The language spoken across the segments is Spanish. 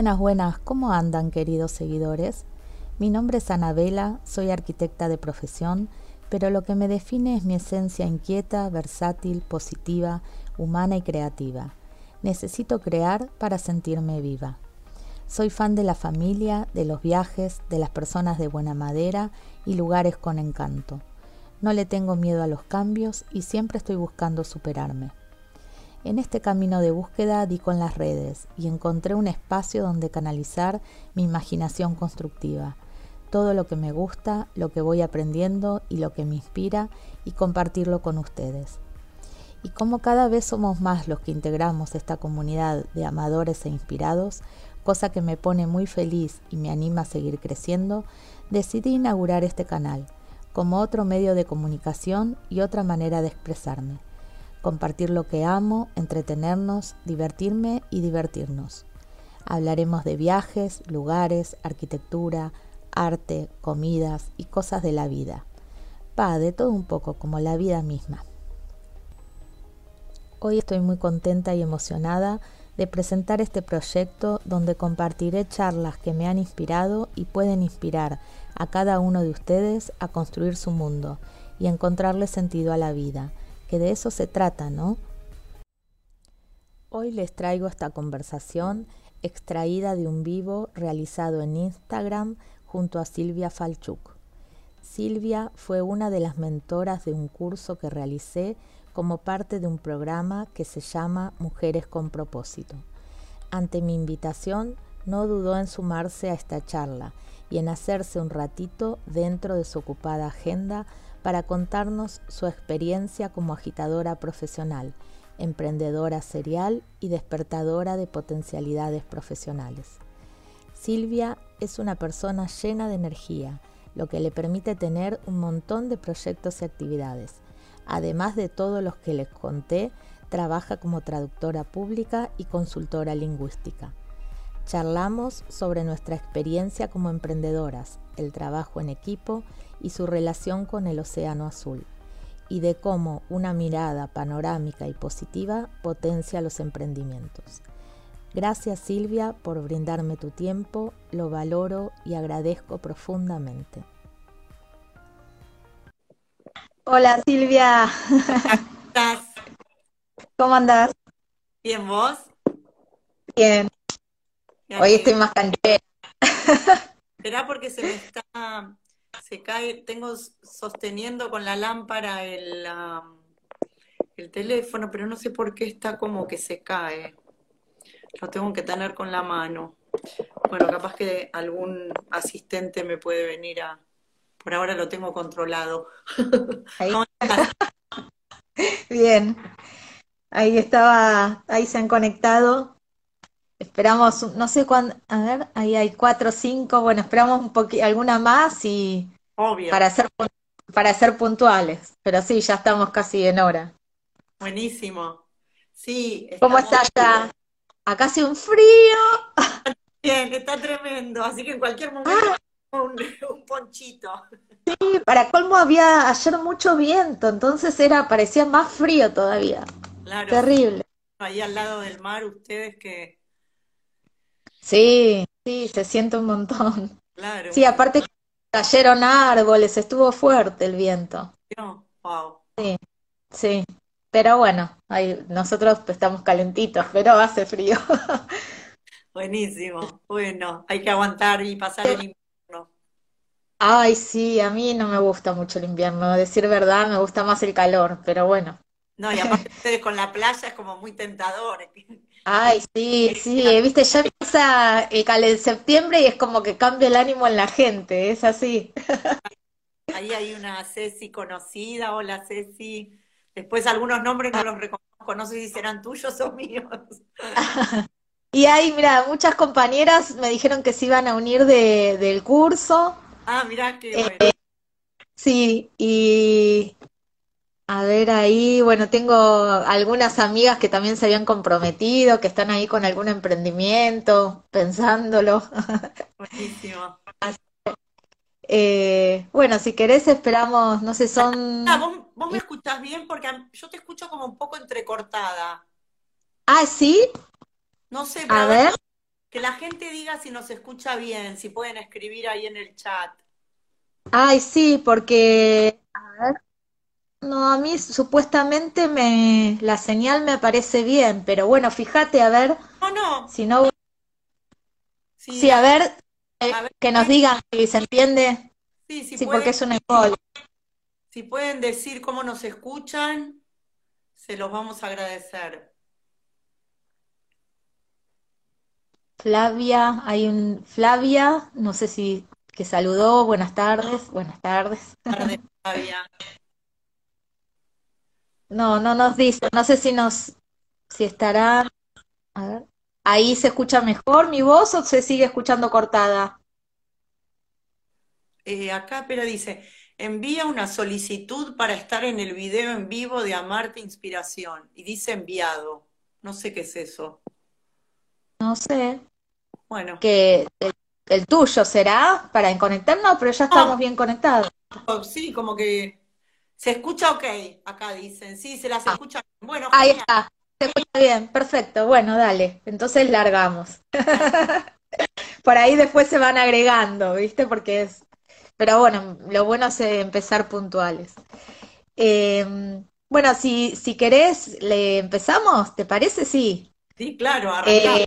Buenas, buenas, ¿cómo andan queridos seguidores? Mi nombre es Anabela, soy arquitecta de profesión, pero lo que me define es mi esencia inquieta, versátil, positiva, humana y creativa. Necesito crear para sentirme viva. Soy fan de la familia, de los viajes, de las personas de buena madera y lugares con encanto. No le tengo miedo a los cambios y siempre estoy buscando superarme. En este camino de búsqueda di con las redes y encontré un espacio donde canalizar mi imaginación constructiva, todo lo que me gusta, lo que voy aprendiendo y lo que me inspira y compartirlo con ustedes. Y como cada vez somos más los que integramos esta comunidad de amadores e inspirados, cosa que me pone muy feliz y me anima a seguir creciendo, decidí inaugurar este canal como otro medio de comunicación y otra manera de expresarme compartir lo que amo, entretenernos, divertirme y divertirnos. Hablaremos de viajes, lugares, arquitectura, arte, comidas y cosas de la vida. Pa, de todo un poco, como la vida misma. Hoy estoy muy contenta y emocionada de presentar este proyecto donde compartiré charlas que me han inspirado y pueden inspirar a cada uno de ustedes a construir su mundo y encontrarle sentido a la vida que de eso se trata, ¿no? Hoy les traigo esta conversación extraída de un vivo realizado en Instagram junto a Silvia Falchuk. Silvia fue una de las mentoras de un curso que realicé como parte de un programa que se llama Mujeres con propósito. Ante mi invitación, no dudó en sumarse a esta charla y en hacerse un ratito dentro de su ocupada agenda para contarnos su experiencia como agitadora profesional, emprendedora serial y despertadora de potencialidades profesionales. Silvia es una persona llena de energía, lo que le permite tener un montón de proyectos y actividades. Además de todos los que les conté, trabaja como traductora pública y consultora lingüística. Charlamos sobre nuestra experiencia como emprendedoras, el trabajo en equipo y su relación con el océano azul, y de cómo una mirada panorámica y positiva potencia los emprendimientos. Gracias Silvia por brindarme tu tiempo, lo valoro y agradezco profundamente. Hola Silvia. ¿Cómo estás? ¿Cómo andás? Bien, ¿vos? Bien. Hoy estoy más canchera. ¿Será porque se me está, se cae, tengo sosteniendo con la lámpara el, el teléfono, pero no sé por qué está como que se cae. Lo tengo que tener con la mano. Bueno, capaz que algún asistente me puede venir a... Por ahora lo tengo controlado. Ahí. Bien. Ahí estaba, ahí se han conectado. Esperamos, no sé cuándo, a ver, ahí hay cuatro o cinco, bueno, esperamos un poquito, alguna más y Obvio. para ser para ser puntuales, pero sí, ya estamos casi en hora. Buenísimo. Sí. ¿Cómo está allá? Acá hace un frío. Bien, está tremendo, así que en cualquier momento Ah. un, un ponchito. Sí, para colmo había ayer mucho viento, entonces era, parecía más frío todavía. Claro. Terrible. Ahí al lado del mar, ustedes que, Sí, sí, se siente un montón. claro. Sí, aparte que cayeron árboles, estuvo fuerte el viento. No, wow. Sí, sí. Pero bueno, ahí nosotros estamos calentitos, pero hace frío. Buenísimo. Bueno, hay que aguantar y pasar el invierno. Ay, sí, a mí no me gusta mucho el invierno, a decir verdad, me gusta más el calor, pero bueno. No, y aparte ustedes con la playa es como muy tentador. Ay, sí, sí, viste, ya empieza el el septiembre y es como que cambia el ánimo en la gente, es así. Ahí hay una Ceci conocida. Hola, Ceci. Después algunos nombres no los reconozco, no sé si serán tuyos o míos. Y hay, mira, muchas compañeras me dijeron que se iban a unir de, del curso. Ah, mirá qué Eh, bueno. Sí, y a ver ahí, bueno, tengo algunas amigas que también se habían comprometido, que están ahí con algún emprendimiento, pensándolo. Buenísimo. Eh, bueno, si querés esperamos, no sé, son... Ah, ¿vos, vos me escuchás bien? Porque yo te escucho como un poco entrecortada. Ah, sí, No sé, pero a ver, Que la gente diga si nos escucha bien, si pueden escribir ahí en el chat. Ay, sí, porque, a ver, no, a mí supuestamente me, la señal me parece bien, pero bueno, fíjate, a ver, No, no. si no, Sí, sí, a ver, eh, a ver, que nos digan si se entiende, sí, si sí, pueden, porque es un embole. si pueden decir cómo nos escuchan, se los vamos a agradecer. Flavia, hay un, Flavia, no sé si, que saludó, buenas tardes, buenas tardes. Tarde, Flavia. No, no nos dice, no sé si nos, si estará, a ver, ahí se escucha mejor mi voz o se sigue escuchando cortada. Eh, acá, pero dice, envía una solicitud para estar en el video en vivo de Amarte Inspiración. Y dice enviado. No sé qué es eso. No sé, Bueno, que el, el tuyo será para conectarnos, pero ya estamos bien conectados. oh, sí, como que se escucha ok, acá dicen. Sí, se las escucha. bien. Bueno, Ahí genial. está, se escucha bien, perfecto, bueno, dale, entonces largamos. Por ahí después se van agregando, ¿viste? Porque es, pero bueno, lo bueno es eh, empezar puntuales. Eh, bueno, si, si querés, le empezamos, ¿te parece? Sí. Sí, claro, arrancamos. Eh,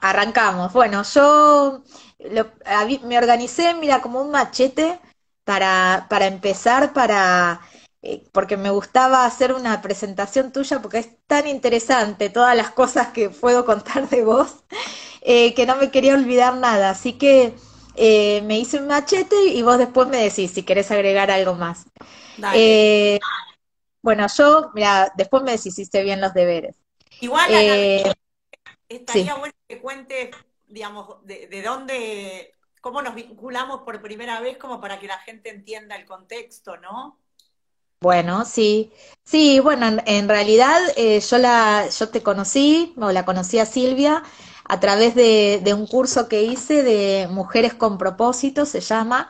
arrancamos. Bueno, yo lo- me organicé, mira, como un machete para, para empezar, para, eh, porque me gustaba hacer una presentación tuya, porque es tan interesante todas las cosas que puedo contar de vos, eh, que no me quería olvidar nada. Así que eh, me hice un machete y vos después me decís si querés agregar algo más. Dale. Bueno, yo, mira, después me decís si hice bien los deberes. Igual, Ana, estaría sí. bueno que cuentes, digamos, de, de dónde, cómo nos vinculamos por primera vez, como para que la gente entienda el contexto, ¿no? Bueno, sí, sí, bueno, en, en realidad eh, yo la, yo te conocí, o la conocí a Silvia, a través de, de un curso que hice de Mujeres con Propósito, se llama,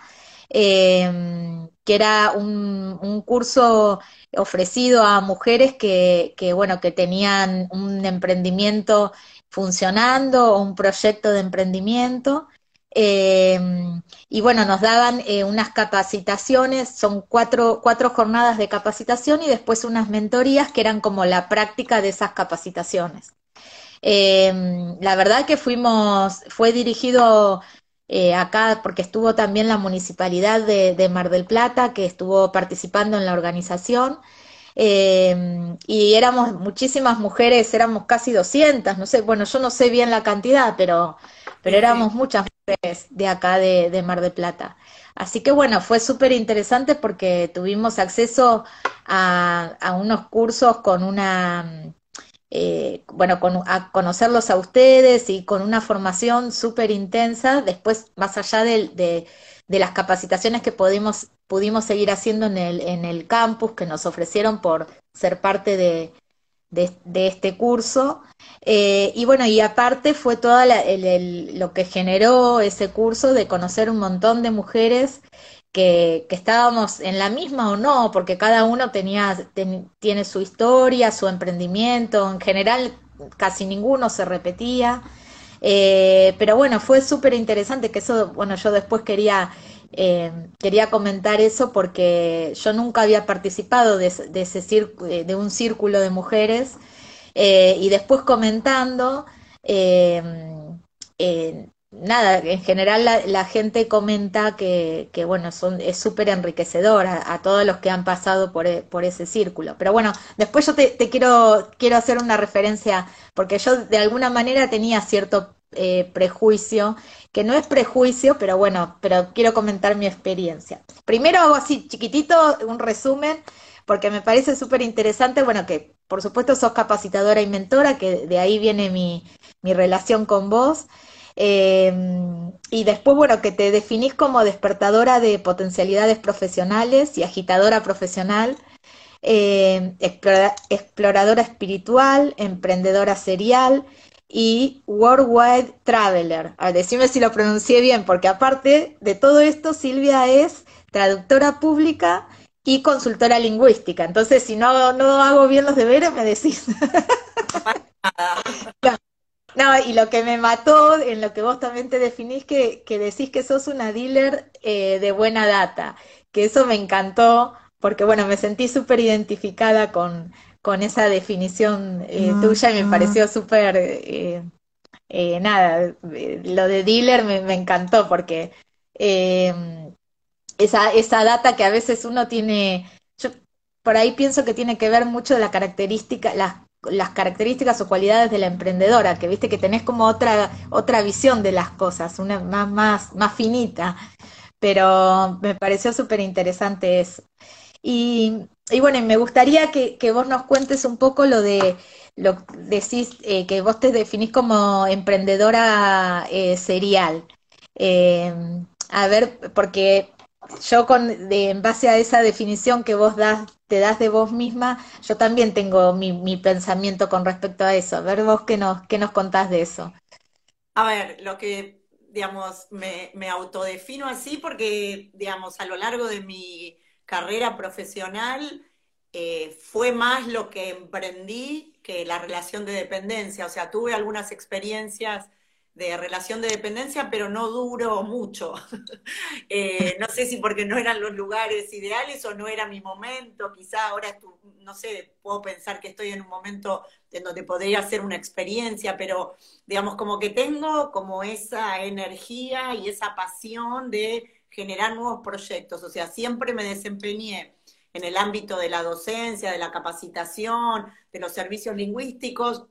eh, que era un, un curso ofrecido a mujeres que, que, bueno, que tenían un emprendimiento funcionando o un proyecto de emprendimiento. Eh, y bueno, nos daban eh, unas capacitaciones, son cuatro, cuatro jornadas de capacitación y después unas mentorías que eran como la práctica de esas capacitaciones. Eh, la verdad que fuimos, fue dirigido acá porque estuvo también la municipalidad de, Mar del Plata, que estuvo participando en la organización. Y éramos muchísimas mujeres, éramos casi 200, no sé, bueno, yo no sé bien la cantidad, pero, pero éramos muchas mujeres de acá de, de Mar del Plata. Así que bueno, fue súper interesante porque tuvimos acceso a, a unos cursos con una, eh, bueno, con, a conocerlos a ustedes y con una formación súper intensa. Después, más allá del- de, de las capacitaciones que pudimos, pudimos seguir haciendo en el, en el campus que nos ofrecieron por ser parte de, de, este curso. Eh, y bueno, y aparte fue todo lo que generó ese curso de conocer un montón de mujeres que, que estábamos en la misma o no, porque cada uno tenía, ten- tiene su historia, su emprendimiento, en general casi ninguno se repetía. Eh, pero bueno, fue súper interesante que eso, bueno, yo después quería, eh, quería comentar eso porque yo nunca había participado de, de ese círculo, de un círculo de mujeres eh, y después comentando, eh, eh, nada, en general la, la gente comenta que, que, bueno, son, es súper enriquecedor a, todos los que han pasado por, e- por ese círculo. Pero bueno, después yo te, te quiero, quiero hacer una referencia, porque yo de alguna manera tenía cierto eh, prejuicio, que no es prejuicio, pero bueno, pero quiero comentar mi experiencia. Primero hago así chiquitito un resumen porque me parece súper interesante, bueno, que por supuesto sos capacitadora y mentora, que de ahí viene mi, mi relación con vos. Eh, y después, bueno, que te definís como despertadora de potencialidades profesionales y agitadora profesional, explora- exploradora espiritual, emprendedora serial y worldwide traveler. A ver, decime si lo pronuncié bien, porque aparte de todo esto, Silvia es traductora pública y consultora lingüística. Entonces, si no, no hago bien los deberes, me decís. No y lo que me mató, en lo que vos también te definís, que, que decís que sos una dealer eh, de buena data, que eso me encantó, porque bueno, me sentí súper identificada con, con esa definición eh, Mm, tuya y me mm. pareció súper, eh, eh, nada, eh, lo de dealer me, me encantó, porque eh, esa, esa data que a veces uno tiene, yo por ahí pienso que tiene que ver mucho de la característica, las, las características o cualidades de la emprendedora, que viste que tenés como otra, otra visión de las cosas, una más, más, más finita, pero me pareció súper interesante eso. Y, bueno, me gustaría que, vos nos cuentes un poco lo de, lo decís, eh, que vos te definís como emprendedora eh, serial. Eh, a ver, porque yo con, en base a esa definición que vos das, te das de vos misma, yo también tengo mi, mi pensamiento con respecto a eso. A ver vos qué nos, qué nos contás de eso. A ver, lo que, digamos, me, me autodefino así porque, digamos, a lo largo de mi carrera profesional eh, fue más lo que emprendí que la relación de dependencia. O sea, tuve algunas experiencias de relación de dependencia, pero no duró mucho. Eh, no sé si porque no eran los lugares ideales o no era mi momento, quizá ahora, no sé, puedo pensar que estoy en un momento en donde podría hacer una experiencia, pero digamos como que tengo como esa energía y esa pasión de generar nuevos proyectos, o sea, siempre me desempeñé en el ámbito de la docencia, de la capacitación, de los servicios lingüísticos,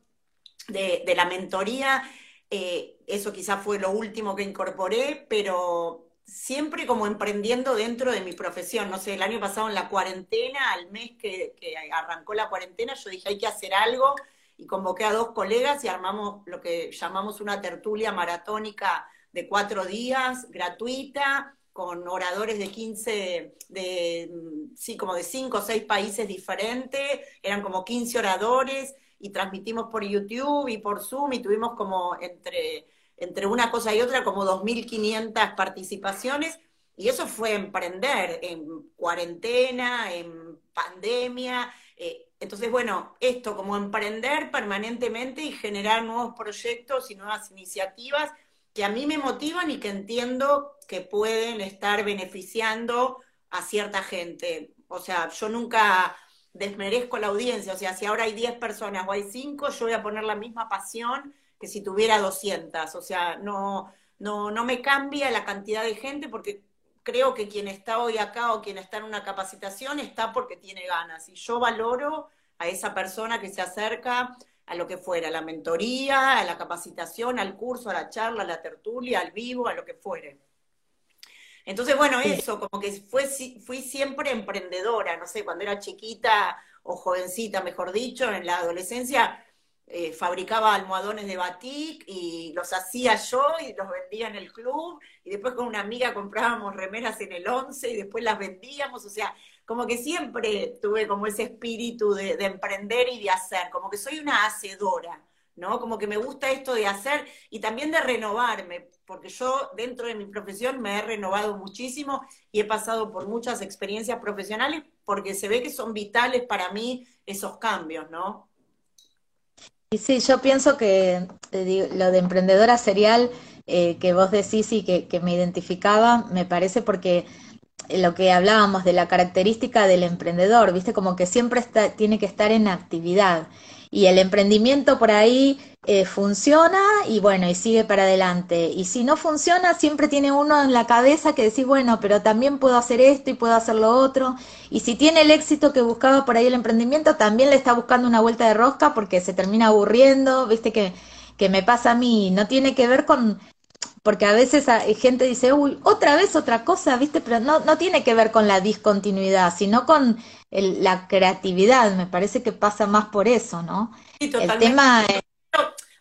de, la mentoría, eh, eso quizás fue lo último que incorporé, pero siempre como emprendiendo dentro de mi profesión. No sé, el año pasado en la cuarentena, al mes que, que arrancó la cuarentena, yo dije hay que hacer algo y convoqué a dos colegas y armamos lo que llamamos una tertulia maratónica de cuatro días, gratuita, con oradores de 15, de, mm, sí, como de cinco o seis países diferentes, eran como 15 oradores y transmitimos por YouTube y por Zoom y tuvimos como entre, entre una cosa y otra como 2.500 participaciones y eso fue emprender en cuarentena, en pandemia. eh, entonces, bueno, esto como emprender permanentemente y generar nuevos proyectos y nuevas iniciativas que a mí me motivan y que entiendo que pueden estar beneficiando a cierta gente. O sea, yo nunca desmerezco la audiencia, o sea, si ahora hay 10 personas o hay 5, yo voy a poner la misma pasión que si tuviera 200, o sea, no, no, no me cambia la cantidad de gente porque creo que quien está hoy acá o quien está en una capacitación está porque tiene ganas. Y yo valoro a esa persona que se acerca a lo que fuera, a la mentoría, a la capacitación, al curso, a la charla, a la tertulia, al vivo, a lo que fuere. Entonces, bueno, eso, como que fue, fui siempre emprendedora, no sé, cuando era chiquita o jovencita, mejor dicho, en la adolescencia, eh, fabricaba almohadones de batik y los hacía yo y los vendía en el club, y después con una amiga comprábamos remeras en el once y después las vendíamos, o sea, como que siempre tuve como ese espíritu de, de emprender y de hacer, como que soy una hacedora. ¿no? Como que me gusta esto de hacer y también de renovarme, porque yo dentro de mi profesión me he renovado muchísimo y he pasado por muchas experiencias profesionales porque se ve que son vitales para mí esos cambios, ¿no? Y sí, yo pienso que lo de emprendedora serial eh, que vos decís y que me identificaba, me parece porque lo que hablábamos de la característica del emprendedor, ¿viste? Como que siempre está, tiene que estar en actividad. Y el emprendimiento por ahí eh, funciona y bueno, y sigue para adelante. Y si no funciona, siempre tiene uno en la cabeza que decís, bueno, pero también puedo hacer esto y puedo hacer lo otro. Y si tiene el éxito que buscaba por ahí el emprendimiento, también le está buscando una vuelta de rosca porque se termina aburriendo, ¿viste? Que, que me pasa a mí. No tiene que ver con porque a veces hay gente dice, uy, otra vez otra cosa, ¿viste? Pero no, no tiene que ver con la discontinuidad, sino con el- la creatividad. Me parece que pasa más por eso, ¿no? Sí, El totalmente. tema es,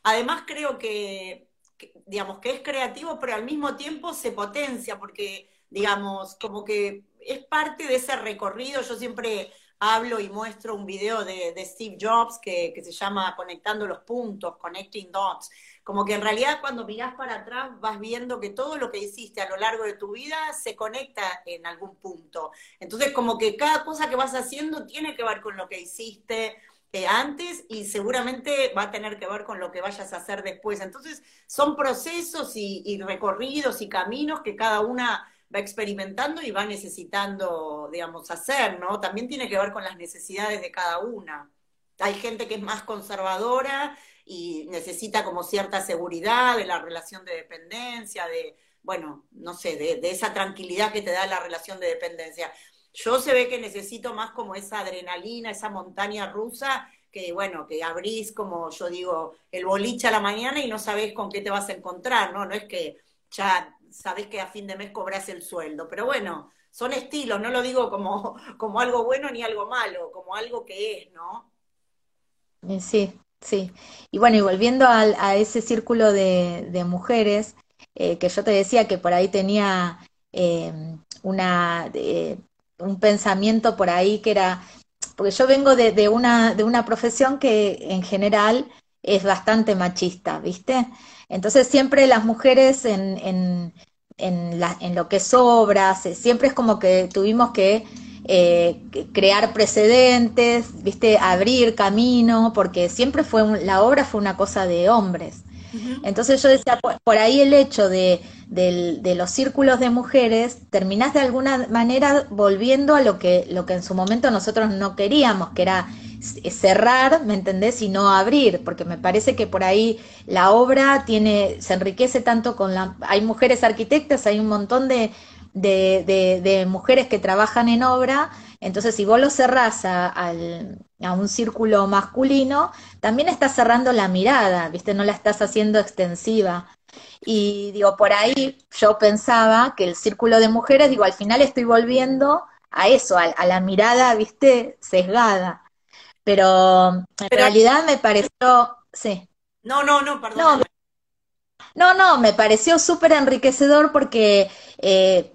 Además creo que, que, digamos, que es creativo, pero al mismo tiempo se potencia, porque, digamos, como que es parte de ese recorrido. Yo siempre hablo y muestro un video de, de Steve Jobs que, que se llama Conectando los puntos, Connecting Dots. Como que en realidad cuando mirás para atrás vas viendo que todo lo que hiciste a lo largo de tu vida se conecta en algún punto. Entonces como que cada cosa que vas haciendo tiene que ver con lo que hiciste eh, antes y seguramente va a tener que ver con lo que vayas a hacer después. Entonces, son procesos y, recorridos y caminos que cada una va experimentando y va necesitando, digamos, hacer, ¿no? También tiene que ver con las necesidades de cada una. Hay gente que es más conservadora y necesita como cierta seguridad de la relación de dependencia, de, bueno, no sé, de, de esa tranquilidad que te da la relación de dependencia. Yo se ve que necesito más como esa adrenalina, esa montaña rusa, que bueno, que abrís como yo digo, el boliche a la mañana y no sabés con qué te vas a encontrar, ¿no? No es que ya sabés que a fin de mes cobras el sueldo, pero bueno, son estilos, no lo digo como, como algo bueno ni algo malo, como algo que es, ¿no? Eh, sí, sí. Y bueno, y volviendo a, ese círculo de, mujeres, eh, que yo te decía que por ahí tenía eh, una, un pensamiento por ahí que era, porque yo vengo de, una, de una profesión que en general es bastante machista, ¿viste? Entonces siempre las mujeres en, en, en, lo que es obras, siempre es como que tuvimos que eh, crear precedentes, ¿viste? Abrir camino, porque siempre fue, la obra fue una cosa de hombres. Entonces yo decía, por, ahí el hecho de, los círculos de mujeres, terminás de alguna manera volviendo a lo que, lo que en su momento nosotros no queríamos, que era cerrar, ¿me entendés? Y no abrir, porque me parece que por ahí la obra tiene, se enriquece tanto con la... Hay mujeres arquitectas, hay un montón de, de mujeres que trabajan en obra, entonces si vos lo cerrás a, al, a un círculo masculino, también estás cerrando la mirada, ¿viste? No la estás haciendo extensiva. Y digo, por ahí yo pensaba que el círculo de mujeres, digo, al final estoy volviendo a eso, a, la mirada, ¿viste? Sesgada. Pero en realidad me pareció, sí. No, no, no, perdón. No, no, me pareció súper enriquecedor porque eh,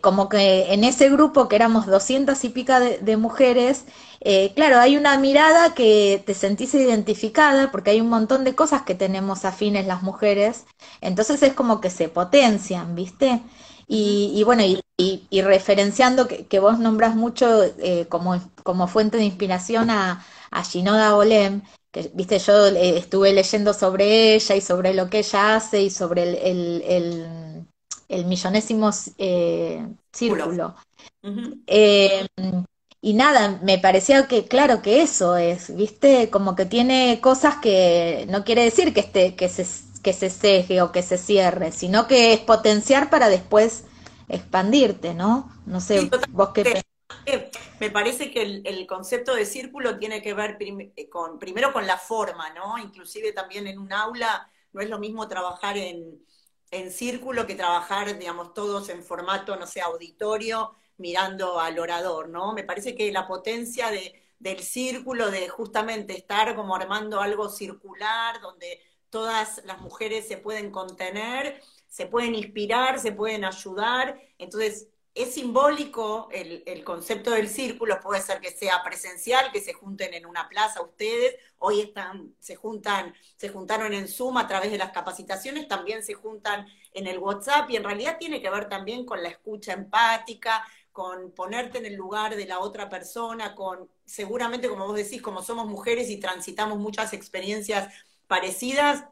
como que en ese grupo que éramos doscientas y pica de, mujeres, eh, claro, hay una mirada que te sentís identificada porque hay un montón de cosas que tenemos afines las mujeres, entonces es como que se potencian, ¿viste? Y, bueno, y, referenciando que, vos nombras mucho eh, como, como fuente de inspiración a, a Shinoda Olem, que, viste, yo estuve leyendo sobre ella y sobre lo que ella hace y sobre el el millonésimo eh, círculo. Eh, y nada, me parecía que, claro, que eso es, ¿viste? Como que tiene cosas que no quiere decir que, esté, que, se, que se ceje o que se cierre, sino que es potenciar para después expandirte, ¿no? No sé, vos qué me parece que el, concepto de círculo tiene que ver con, primero con la forma, ¿no? Inclusive también en un aula no es lo mismo trabajar en, en círculo que trabajar, digamos, todos en formato, no sé, auditorio, mirando al orador, ¿no? Me parece que la potencia de, del círculo, de justamente estar como armando algo circular, donde todas las mujeres se pueden contener, se pueden inspirar, se pueden ayudar. Entonces, es simbólico el, concepto del círculo, puede ser que sea presencial, que se junten en una plaza ustedes, hoy están, se juntan, se juntaron en Zoom a través de las capacitaciones, también se juntan en el WhatsApp, y en realidad tiene que ver también con la escucha empática, con ponerte en el lugar de la otra persona, con seguramente, como vos decís, como somos mujeres y transitamos muchas experiencias parecidas,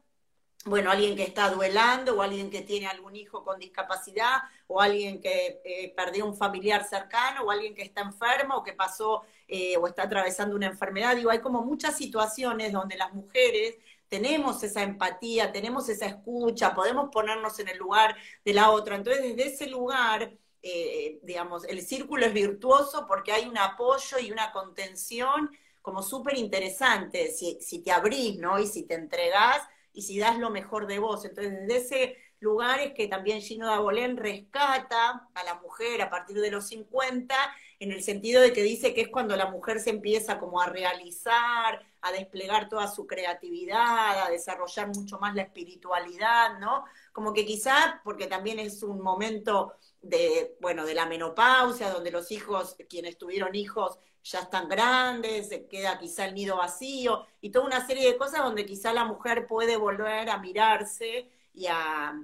bueno, alguien que está duelando o alguien que tiene algún hijo con discapacidad o alguien que eh, perdió un familiar cercano o alguien que está enfermo o que pasó eh, o está atravesando una enfermedad. Digo, hay como muchas situaciones donde las mujeres tenemos esa empatía, tenemos esa escucha, podemos ponernos en el lugar de la otra. Entonces, desde ese lugar, eh, digamos, el círculo es virtuoso porque hay un apoyo y una contención como súper interesante si, si te abrís, ¿no? Y si te entregás y si das lo mejor de vos. Entonces, desde ese lugar es que también Gino Dabolén rescata a la mujer a partir de los 50, en el sentido de que dice que es cuando la mujer se empieza como a realizar, a desplegar toda su creatividad, a desarrollar mucho más la espiritualidad, ¿no? Como que quizá, porque también es un momento de, bueno, de la menopausia, donde los hijos, quienes tuvieron hijos, ya están grandes, se queda quizá el nido vacío y toda una serie de cosas donde quizá la mujer puede volver a mirarse y a,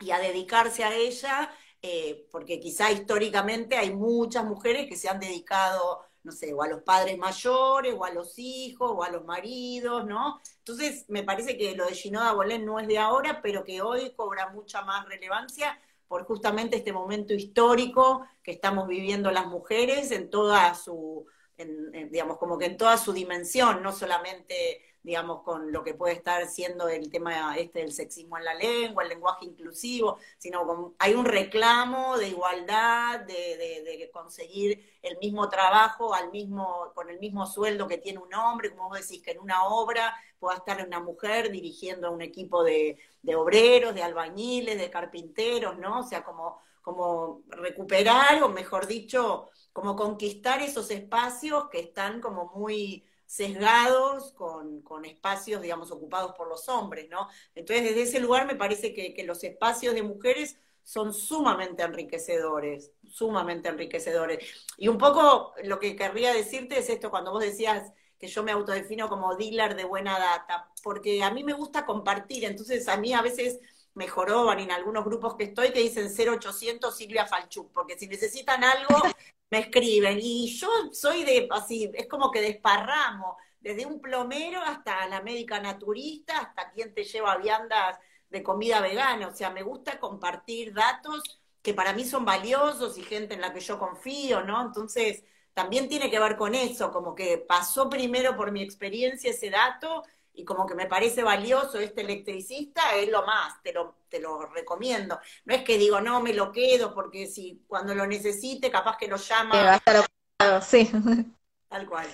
y a dedicarse a ella, eh, porque quizá históricamente hay muchas mujeres que se han dedicado no sé, o a los padres mayores, o a los hijos, o a los maridos, ¿no? Entonces, me parece que lo de Ginoda Bolén no es de ahora, pero que hoy cobra mucha más relevancia por justamente este momento histórico que estamos viviendo las mujeres en toda su, digamos, como que en toda su dimensión, no solamente digamos, con lo que puede estar siendo el tema este del sexismo en la lengua, el lenguaje inclusivo, sino con, hay un reclamo de igualdad, de, de, conseguir el mismo trabajo al mismo, con el mismo sueldo que tiene un hombre, como vos decís, que en una obra pueda estar una mujer dirigiendo a un equipo de, de obreros, de albañiles, de carpinteros, ¿no? O sea, como, como recuperar, o mejor dicho, como conquistar esos espacios que están como muy sesgados con, con, espacios, digamos, ocupados por los hombres, ¿no? Entonces, desde ese lugar me parece que, que, los espacios de mujeres son sumamente enriquecedores, sumamente enriquecedores. Y un poco lo que querría decirte es esto, cuando vos decías que yo me autodefino como dealer de buena data, porque a mí me gusta compartir, entonces a mí a veces me joroban en algunos grupos que estoy que dicen 0800 Silvia Falchuk, porque si necesitan algo, me escriben. Y yo soy de, así, es como que desparramo, desde un plomero hasta la médica naturista, hasta quien te lleva viandas de comida vegana. O sea, me gusta compartir datos que para mí son valiosos y gente en la que yo confío, ¿no? Entonces, también tiene que ver con eso, como que pasó primero por mi experiencia ese dato y como que me parece valioso este electricista, es lo más, te lo, te lo recomiendo. No es que digo, no, me lo quedo, porque si cuando lo necesite, capaz que lo llama. va a estar ocupado, sí. Tal cual.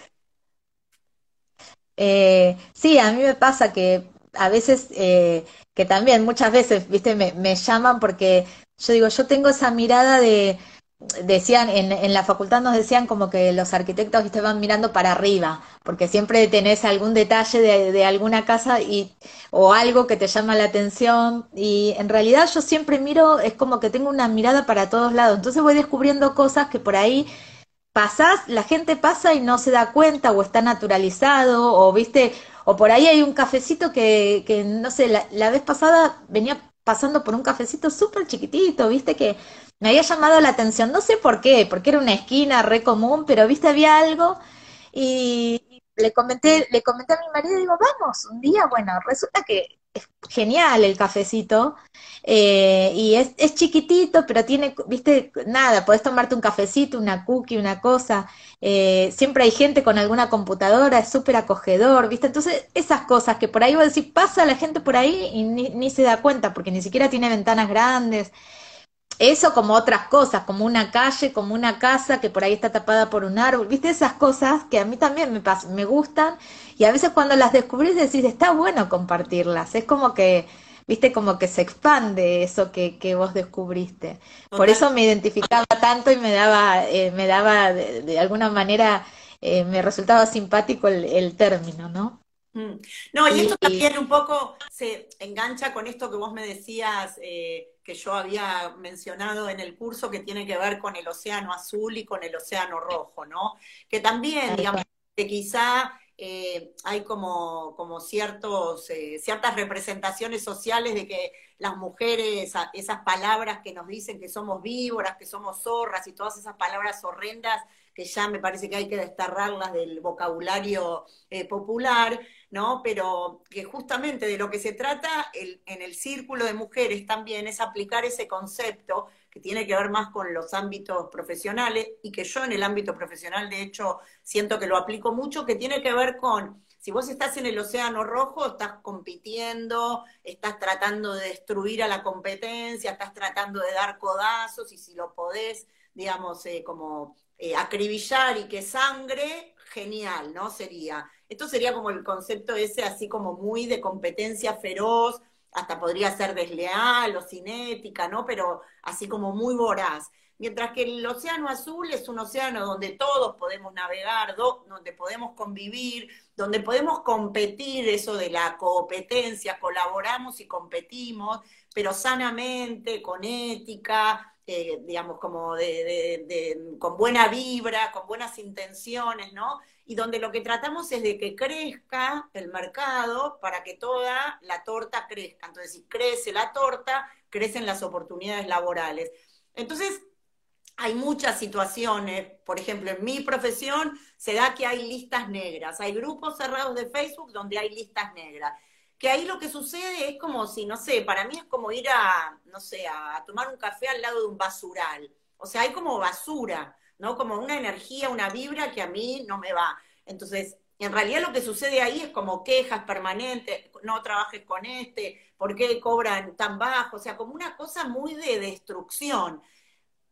Eh, sí, a mí me pasa que a veces, eh, que también muchas veces, viste, me, me llaman porque yo digo, yo tengo esa mirada de decían, en, en, la facultad nos decían como que los arquitectos estaban mirando para arriba, porque siempre tenés algún detalle de, de, alguna casa y, o algo que te llama la atención. Y en realidad yo siempre miro, es como que tengo una mirada para todos lados. Entonces voy descubriendo cosas que por ahí pasás, la gente pasa y no se da cuenta, o está naturalizado, o viste, o por ahí hay un cafecito que, que no sé, la, la vez pasada venía pasando por un cafecito súper chiquitito, viste que me había llamado la atención, no sé por qué, porque era una esquina re común, pero viste, había algo y le comenté, le comenté a mi marido, digo, vamos, un día, bueno, resulta que es genial el cafecito, eh, y es, es, chiquitito, pero tiene, viste, nada, podés tomarte un cafecito, una cookie, una cosa, eh, siempre hay gente con alguna computadora, es súper acogedor, viste, entonces esas cosas que por ahí vos decís, pasa la gente por ahí y ni, ni se da cuenta, porque ni siquiera tiene ventanas grandes, eso como otras cosas, como una calle, como una casa que por ahí está tapada por un árbol, viste esas cosas que a mí también me, me gustan y a veces cuando las descubrís decís, está bueno compartirlas, es como que, viste, como que se expande eso que, que vos descubriste. Por eso me identificaba tanto y me daba, eh, me daba de, de, alguna manera, eh, me resultaba simpático el, el término, ¿no? Mm. No, y esto también un poco se engancha con esto que vos me decías, eh, que yo había mencionado en el curso, que tiene que ver con el océano azul y con el océano rojo, ¿no? Que también, digamos, que quizá eh, hay como, como ciertos, eh, ciertas representaciones sociales de que las mujeres, esas palabras que nos dicen que somos víboras, que somos zorras y todas esas palabras horrendas que ya me parece que hay que desterrarlas del vocabulario eh, popular, ¿no? Pero que justamente de lo que se trata el, en el círculo de mujeres también es aplicar ese concepto que tiene que ver más con los ámbitos profesionales y que yo en el ámbito profesional de hecho siento que lo aplico mucho, que tiene que ver con si vos estás en el océano rojo, estás compitiendo, estás tratando de destruir a la competencia, estás tratando de dar codazos y si lo podés, digamos, eh, como eh, acribillar y que sangre, genial, ¿no? Sería. Esto sería como el concepto ese así como muy de competencia feroz, hasta podría ser desleal o cinética, ¿no? Pero así como muy voraz. Mientras que el océano azul es un océano donde todos podemos navegar, donde podemos convivir, donde podemos competir, eso de la competencia, colaboramos y competimos, pero sanamente, con ética, eh, digamos, como de, de, con buena vibra, con buenas intenciones, ¿no? Y donde lo que tratamos es de que crezca el mercado para que toda la torta crezca. Entonces, si crece la torta, crecen las oportunidades laborales. Entonces, hay muchas situaciones, por ejemplo, en mi profesión se da que hay listas negras, hay grupos cerrados de Facebook donde hay listas negras, que ahí lo que sucede es como si, no sé, para mí es como ir a, no sé, a tomar un café al lado de un basural, o sea, hay como basura, ¿no? Como una energía, una vibra que a mí no me va. Entonces, en realidad lo que sucede ahí es como quejas permanentes, no trabajes con este, ¿por qué cobran tan bajo? O sea, como una cosa muy de destrucción.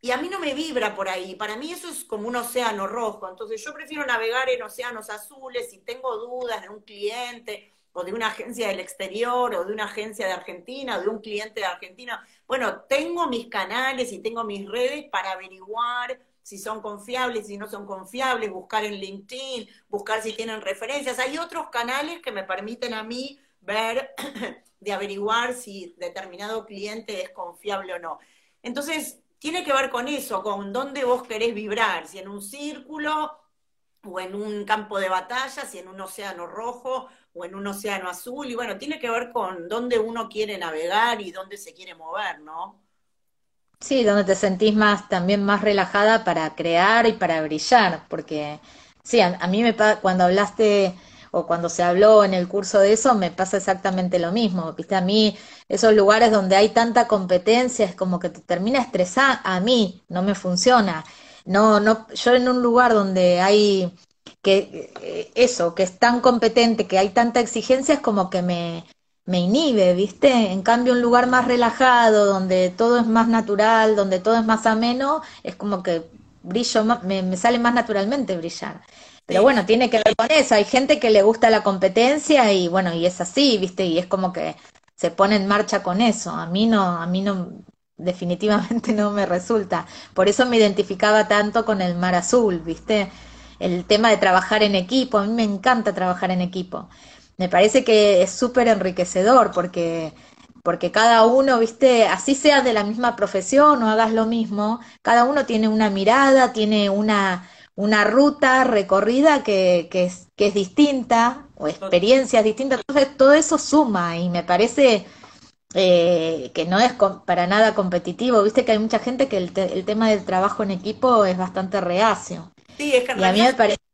Y a mí no me vibra por ahí, para mí eso es como un océano rojo, entonces yo prefiero navegar en océanos azules si tengo dudas de un cliente o de una agencia del exterior o de una agencia de Argentina o de un cliente de Argentina. Bueno, tengo mis canales y tengo mis redes para averiguar si son confiables, si no son confiables, buscar en LinkedIn, buscar si tienen referencias. Hay otros canales que me permiten a mí ver, de averiguar si determinado cliente es confiable o no. Entonces, tiene que ver con eso, con dónde vos querés vibrar, si en un círculo o en un campo de batalla, si en un océano rojo o en un océano azul, y bueno, tiene que ver con dónde uno quiere navegar y dónde se quiere mover, ¿no? Sí, donde te sentís más, también más relajada para crear y para brillar, porque sí, a, mí me cuando hablaste o cuando se habló en el curso de eso, me pasa exactamente lo mismo. Viste, a mí esos lugares donde hay tanta competencia es como que te termina estresar. A mí no me funciona. No, no, yo en un lugar donde hay que eh, eso, que es tan competente, que hay tanta exigencia, es como que me, me inhibe, ¿viste? En cambio, un lugar más relajado, donde todo es más natural, donde todo es más ameno, es como que brillo, me, me sale más naturalmente brillar. Pero bueno, tiene que ver con eso. Hay gente que le gusta la competencia y bueno, y es así, ¿viste? Y es como que se pone en marcha con eso. A mí no, a mí no, definitivamente no me resulta. Por eso me identificaba tanto con el mar azul, ¿viste? El tema de trabajar en equipo. A mí me encanta trabajar en equipo. Me parece que es súper enriquecedor porque porque cada uno, viste, así sea de la misma profesión o hagas lo mismo, cada uno tiene una mirada, tiene una, una ruta recorrida que, que, es, que es distinta o experiencias distintas. Entonces todo eso suma y me parece eh, que no es para nada competitivo. Viste que hay mucha gente que el, el, tema del trabajo en equipo es bastante reacio. Sí, es que y a mí me parece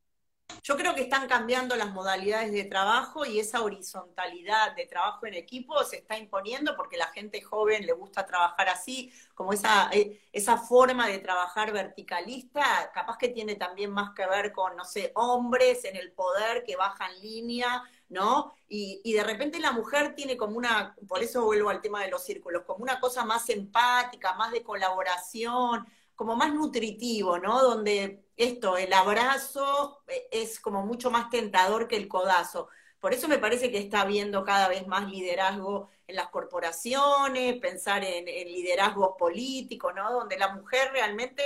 yo creo que están cambiando las modalidades de trabajo y esa horizontalidad de trabajo en equipo se está imponiendo porque la gente joven le gusta trabajar así, como esa, eh, esa forma de trabajar verticalista, capaz que tiene también más que ver con, no sé, hombres en el poder que bajan línea, ¿no? Y, y, de repente la mujer tiene como una, por eso vuelvo al tema de los círculos, como una cosa más empática, más de colaboración, como más nutritivo, ¿no? Donde esto, el abrazo eh, es como mucho más tentador que el codazo. Por eso me parece que está habiendo cada vez más liderazgo en las corporaciones, pensar en, liderazgo político, ¿no? Donde la mujer realmente,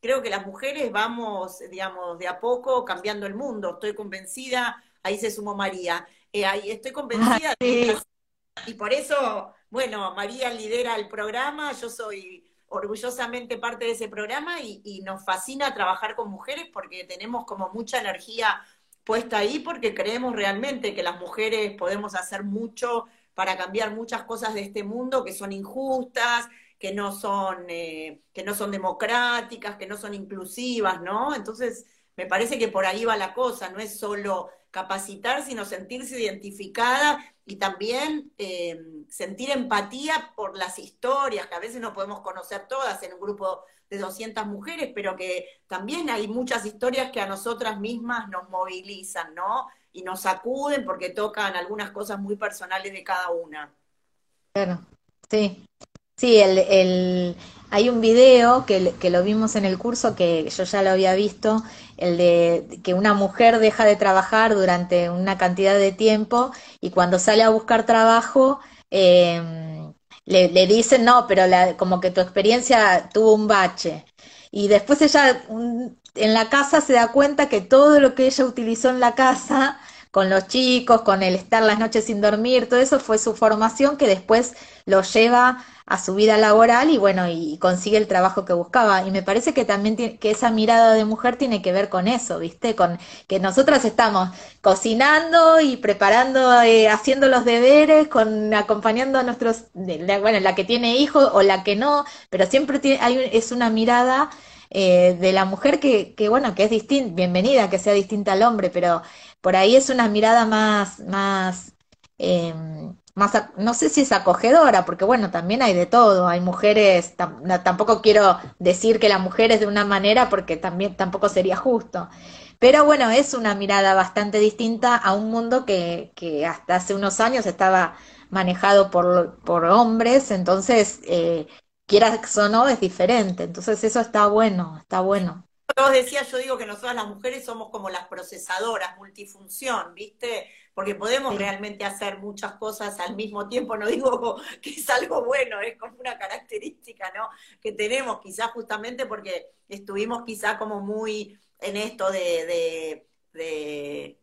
creo que las mujeres vamos, digamos, de a poco cambiando el mundo. Estoy convencida, ahí se sumó María, eh, ahí estoy convencida. y por eso, bueno, María lidera el programa, yo soy orgullosamente parte de ese programa y, nos fascina trabajar con mujeres porque tenemos como mucha energía puesta ahí porque creemos realmente que las mujeres podemos hacer mucho para cambiar muchas cosas de este mundo que son injustas, que no son, eh, que no son democráticas, que no son inclusivas, ¿no? Entonces, me parece que por ahí va la cosa, no es solo capacitar, sino sentirse identificada y también eh, sentir empatía por las historias, que a veces no podemos conocer todas en un grupo de 200 mujeres, pero que también hay muchas historias que a nosotras mismas nos movilizan, ¿no? Y nos sacuden porque tocan algunas cosas muy personales de cada una. Claro, sí. Sí, el, hay un video que, que, lo vimos en el curso que yo ya lo había visto, el de que una mujer deja de trabajar durante una cantidad de tiempo y cuando sale a buscar trabajo eh, le, le, dicen, no, pero la, como que tu experiencia tuvo un bache. Y después ella en la casa se da cuenta que todo lo que ella utilizó en la casa con los chicos, con el estar las noches sin dormir, todo eso fue su formación que después lo lleva a su vida laboral y bueno, y consigue el trabajo que buscaba. Y me parece que también que esa mirada de mujer tiene que ver con eso, ¿viste? Con que nosotras estamos cocinando y preparando, eh, haciendo los deberes, con acompañando a nuestros, bueno, la que tiene hijos o la que no, pero siempre tiene, hay, es una mirada eh, de la mujer que, que, bueno, que es distinta, bienvenida que sea distinta al hombre, pero por ahí es una mirada más, más, eh, más, no sé si es acogedora, porque bueno, también hay de todo, hay mujeres, tampoco quiero decir que la mujer es de una manera porque también tampoco sería justo. Pero bueno, es una mirada bastante distinta a un mundo que, que hasta hace unos años estaba manejado por, por hombres, entonces, eh, quieras o no, es diferente. Entonces eso está bueno, está bueno. Vos decías, yo digo que nosotras las mujeres somos como las procesadoras, multifunción, ¿viste? Porque podemos realmente hacer muchas cosas al mismo tiempo, no digo que es algo bueno, es como una característica, ¿no? Que tenemos, quizás justamente porque estuvimos quizás como muy en esto de, de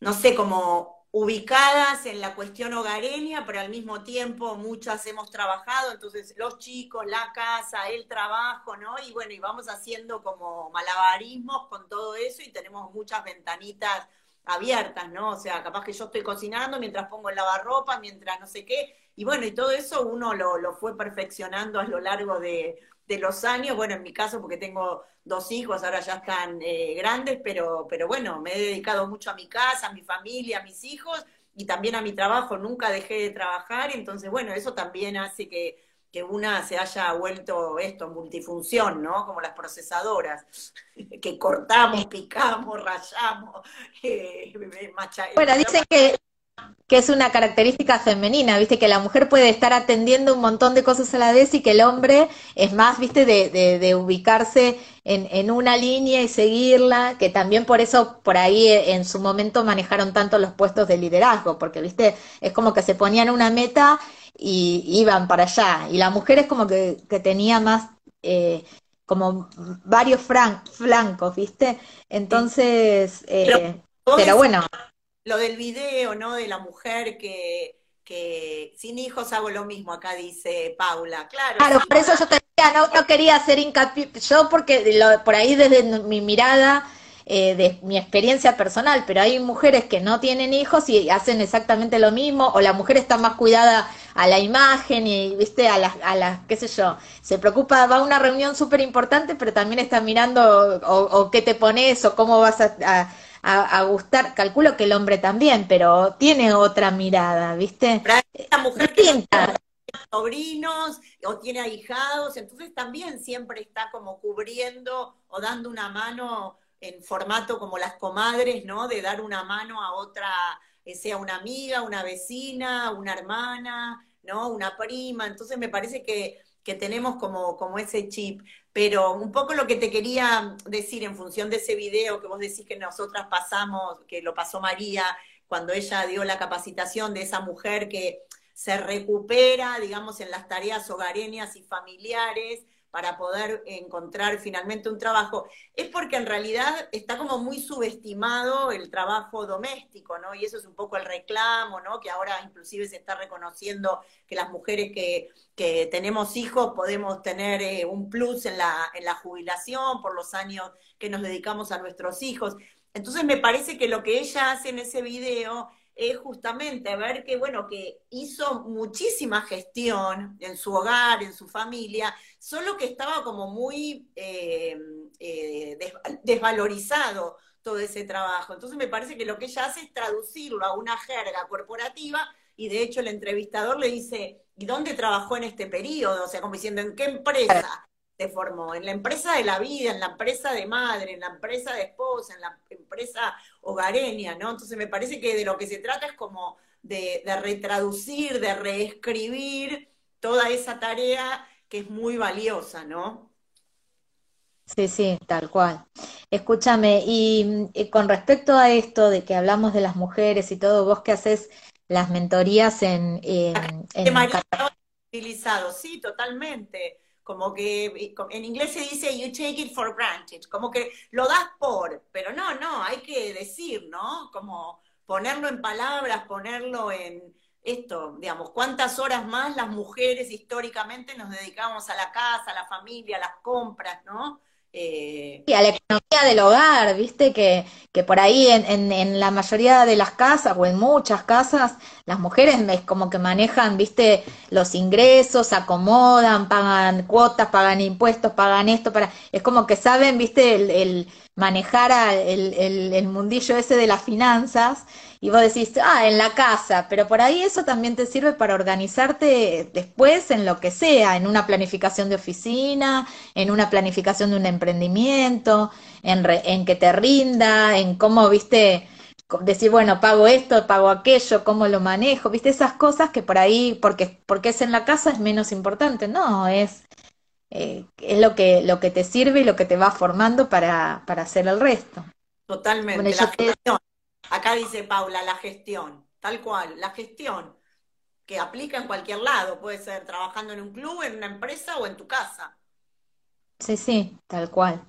no sé, como ubicadas en la cuestión hogareña, pero al mismo tiempo muchas hemos trabajado, entonces los chicos, la casa, el trabajo, ¿no? Y bueno, y vamos haciendo como malabarismos con todo eso y tenemos muchas ventanitas abiertas, ¿no? O sea, capaz que yo estoy cocinando mientras pongo el lavarropa, mientras no sé qué, y bueno, y todo eso uno lo, lo fue perfeccionando a lo largo de, de los años, bueno, en mi caso porque tengo dos hijos, ahora ya están eh, grandes, pero, pero bueno, me he dedicado mucho a mi casa, a mi familia, a mis hijos y también a mi trabajo, nunca dejé de trabajar, entonces bueno, eso también hace que, que una se haya vuelto esto, multifunción, ¿no? Como las procesadoras, que cortamos, picamos, rayamos, eh, Bueno, dicen que que es una característica femenina, viste, que la mujer puede estar atendiendo un montón de cosas a la vez y que el hombre es más, viste, de, de, ubicarse en, en, una línea y seguirla, que también por eso por ahí eh, en su momento manejaron tanto los puestos de liderazgo, porque, viste, es como que se ponían una meta y iban para allá, y la mujer es como que, que tenía más... Eh, como varios flancos, ¿viste? Entonces, eh, pero bueno lo del video, ¿no? De la mujer que, que sin hijos hago lo mismo, acá dice Paula, claro. Claro, por eso yo te decía, no, quería hacer hincapié, yo porque por ahí desde mi mirada, eh, de mi experiencia personal, pero hay mujeres que no tienen hijos y hacen exactamente lo mismo, o la mujer está más cuidada a la imagen y, viste, a las, a las qué sé yo, se preocupa, va a una reunión súper importante, pero también está mirando o, qué te pones o cómo vas a a, gustar, calculo que el hombre también, pero tiene otra mirada, ¿viste? Esta mujer tiene sobrinos o tiene ahijados, entonces también siempre está como cubriendo o dando una mano en formato como las comadres, ¿no? De dar una mano a otra, eh, sea una amiga, una vecina, una hermana, ¿no? Una prima. Entonces me parece que, que tenemos como, como ese chip. Pero un poco lo que te quería decir en función de ese video que vos decís que nosotras pasamos, que lo pasó María, cuando ella dio la capacitación de esa mujer que se recupera, digamos, en las tareas hogareñas y familiares, para poder encontrar finalmente un trabajo, es porque en realidad está como muy subestimado el trabajo doméstico, ¿no? Y eso es un poco el reclamo, ¿no? Que ahora inclusive se está reconociendo que las mujeres que, que tenemos hijos podemos tener eh, un plus en la, en la jubilación por los años que nos dedicamos a nuestros hijos. Entonces me parece que lo que ella hace en ese video es justamente ver que, bueno, que hizo muchísima gestión en su hogar, en su familia, solo que estaba como muy eh, eh, desvalorizado todo ese trabajo. Entonces me parece que lo que ella hace es traducirlo a una jerga corporativa y de hecho el entrevistador le dice, ¿y dónde trabajó en este periodo? O sea, como diciendo, ¿en qué empresa? se formó, en la empresa de la vida, en la empresa de madre, en la empresa de esposa, en la empresa hogareña, ¿no? Entonces me parece que de lo que se trata es como de, retraducir, de reescribir toda esa tarea que es muy valiosa, ¿no? Sí, sí, tal cual. Escúchame, y, con respecto a esto de que hablamos de las mujeres y todo, vos que haces las mentorías en... en, en... utilizado, sí, totalmente como que en inglés se dice you take it for granted, como que lo das por, pero no, no, hay que decir, ¿no? Como ponerlo en palabras, ponerlo en esto, digamos, cuántas horas más las mujeres históricamente nos dedicamos a la casa, a la familia, a las compras, ¿no? Eh... Y a la economía del hogar, viste que, que por ahí en, en, la mayoría de las casas o en muchas casas las mujeres como que manejan, viste, los ingresos, acomodan, pagan cuotas, pagan impuestos, pagan esto, para es como que saben, viste, el, manejar el, el, el mundillo ese de las finanzas y vos decís, ah, en la casa, pero por ahí eso también te sirve para organizarte después en lo que sea, en una planificación de oficina, en una planificación de un emprendimiento, en, en que te rinda, en cómo, viste, decir, bueno, pago esto, pago aquello, cómo lo manejo, viste, esas cosas que por ahí, porque, porque es en la casa, es menos importante, no, es, eh, es lo que, lo que te sirve y lo que te va formando para, para hacer el resto. Totalmente. Acá dice Paula, la gestión, tal cual, la gestión, que aplica en cualquier lado, puede ser trabajando en un club, en una empresa o en tu casa. Sí, sí, tal cual.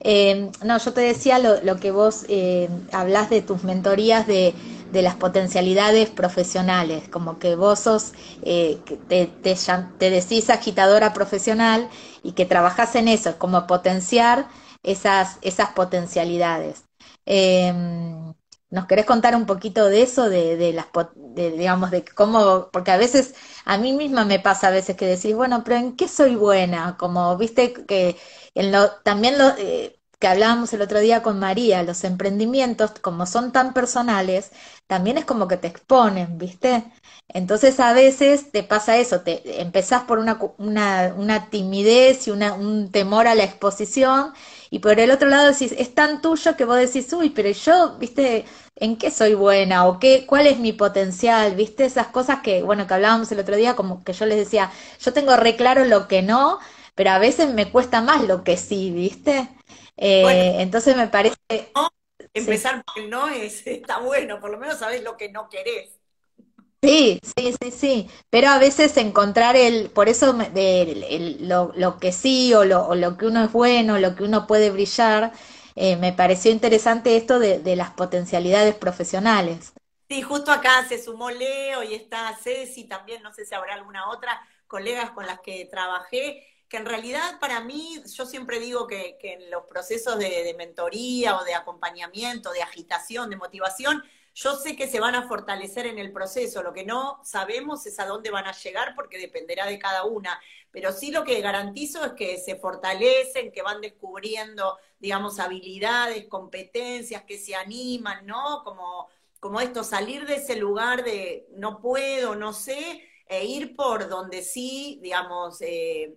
Eh, no, yo te decía lo, que vos eh, hablas de tus mentorías de, las potencialidades profesionales, como que vos sos, eh, te, te, decís agitadora profesional y que trabajás en eso, como potenciar esas, esas potencialidades. Eh, ¿Nos querés contar un poquito de eso, de, de las, digamos, de cómo, porque a veces, a mí misma me pasa a veces que decís, bueno, pero ¿en qué soy buena? Como, viste, que en lo, también lo, eh, que hablábamos el otro día con María, los emprendimientos, como son tan personales, también es como que te exponen, ¿viste? Entonces a veces te pasa eso, te empezás por una, una, una timidez y una, un temor a la exposición y por el otro lado decís, es tan tuyo que vos decís, uy, pero yo, viste, ¿en qué soy buena? ¿O qué, cuál es mi potencial? ¿Viste? Esas cosas que, bueno, que hablábamos el otro día, como que yo les decía, yo tengo re claro lo que no, pero a veces me cuesta más lo que sí, ¿viste? Eh, entonces me parece... empezar por el no es, está bueno, por lo menos sabes lo que no querés. Sí, sí, sí, sí, pero a veces encontrar el, por eso lo, que sí o lo, o lo, que uno es bueno, lo que uno puede brillar, eh, me pareció interesante esto de, las potencialidades profesionales. Sí, justo acá se sumó Leo y está Ceci también, no sé si habrá alguna otra colegas con las que trabajé, que en realidad para mí, yo siempre digo que, en los procesos de mentoría o de acompañamiento, de agitación, de motivación, yo sé que se van a fortalecer en el proceso, lo que no sabemos es a dónde van a llegar porque dependerá de cada una, pero sí lo que garantizo es que se fortalecen, que van descubriendo, digamos, habilidades, competencias, que se animan, ¿no? Como, como esto, salir de ese lugar de no puedo, no sé, e ir por donde sí, digamos, eh,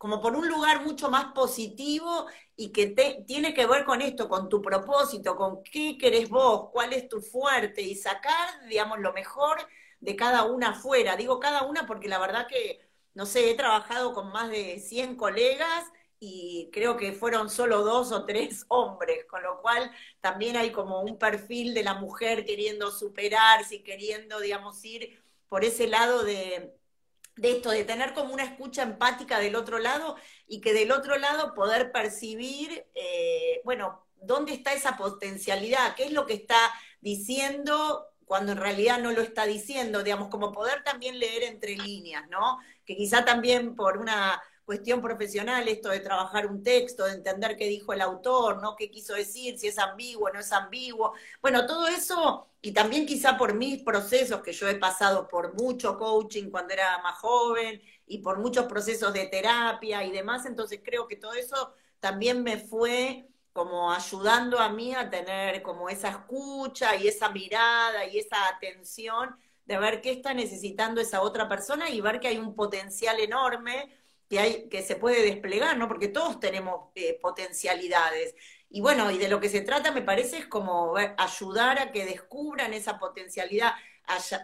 como por un lugar mucho más positivo y que te, tiene que ver con esto, con tu propósito, con qué querés vos, cuál es tu fuerte y sacar, digamos, lo mejor de cada una afuera. Digo cada una porque la verdad que, no sé, he trabajado con más de 100 colegas y creo que fueron solo dos o tres hombres, con lo cual también hay como un perfil de la mujer queriendo superarse y queriendo, digamos, ir por ese lado de, de esto, de tener como una escucha empática del otro lado y que del otro lado poder percibir, eh, bueno, dónde está esa potencialidad, qué es lo que está diciendo cuando en realidad no lo está diciendo, digamos, como poder también leer entre líneas, ¿no? Que quizá también por una cuestión profesional, esto de trabajar un texto, de entender qué dijo el autor, ¿no? ¿Qué quiso decir? Si es ambiguo, no es ambiguo. Bueno, todo eso, y también quizá por mis procesos, que yo he pasado por mucho coaching cuando era más joven, y por muchos procesos de terapia y demás, entonces creo que todo eso también me fue como ayudando a mí a tener como esa escucha y esa mirada y esa atención de ver qué está necesitando esa otra persona y ver que hay un potencial enorme que, hay, que se puede desplegar, ¿no? Porque todos tenemos eh, potencialidades. Y bueno, y de lo que se trata, me parece, es como ayudar a que descubran esa potencialidad,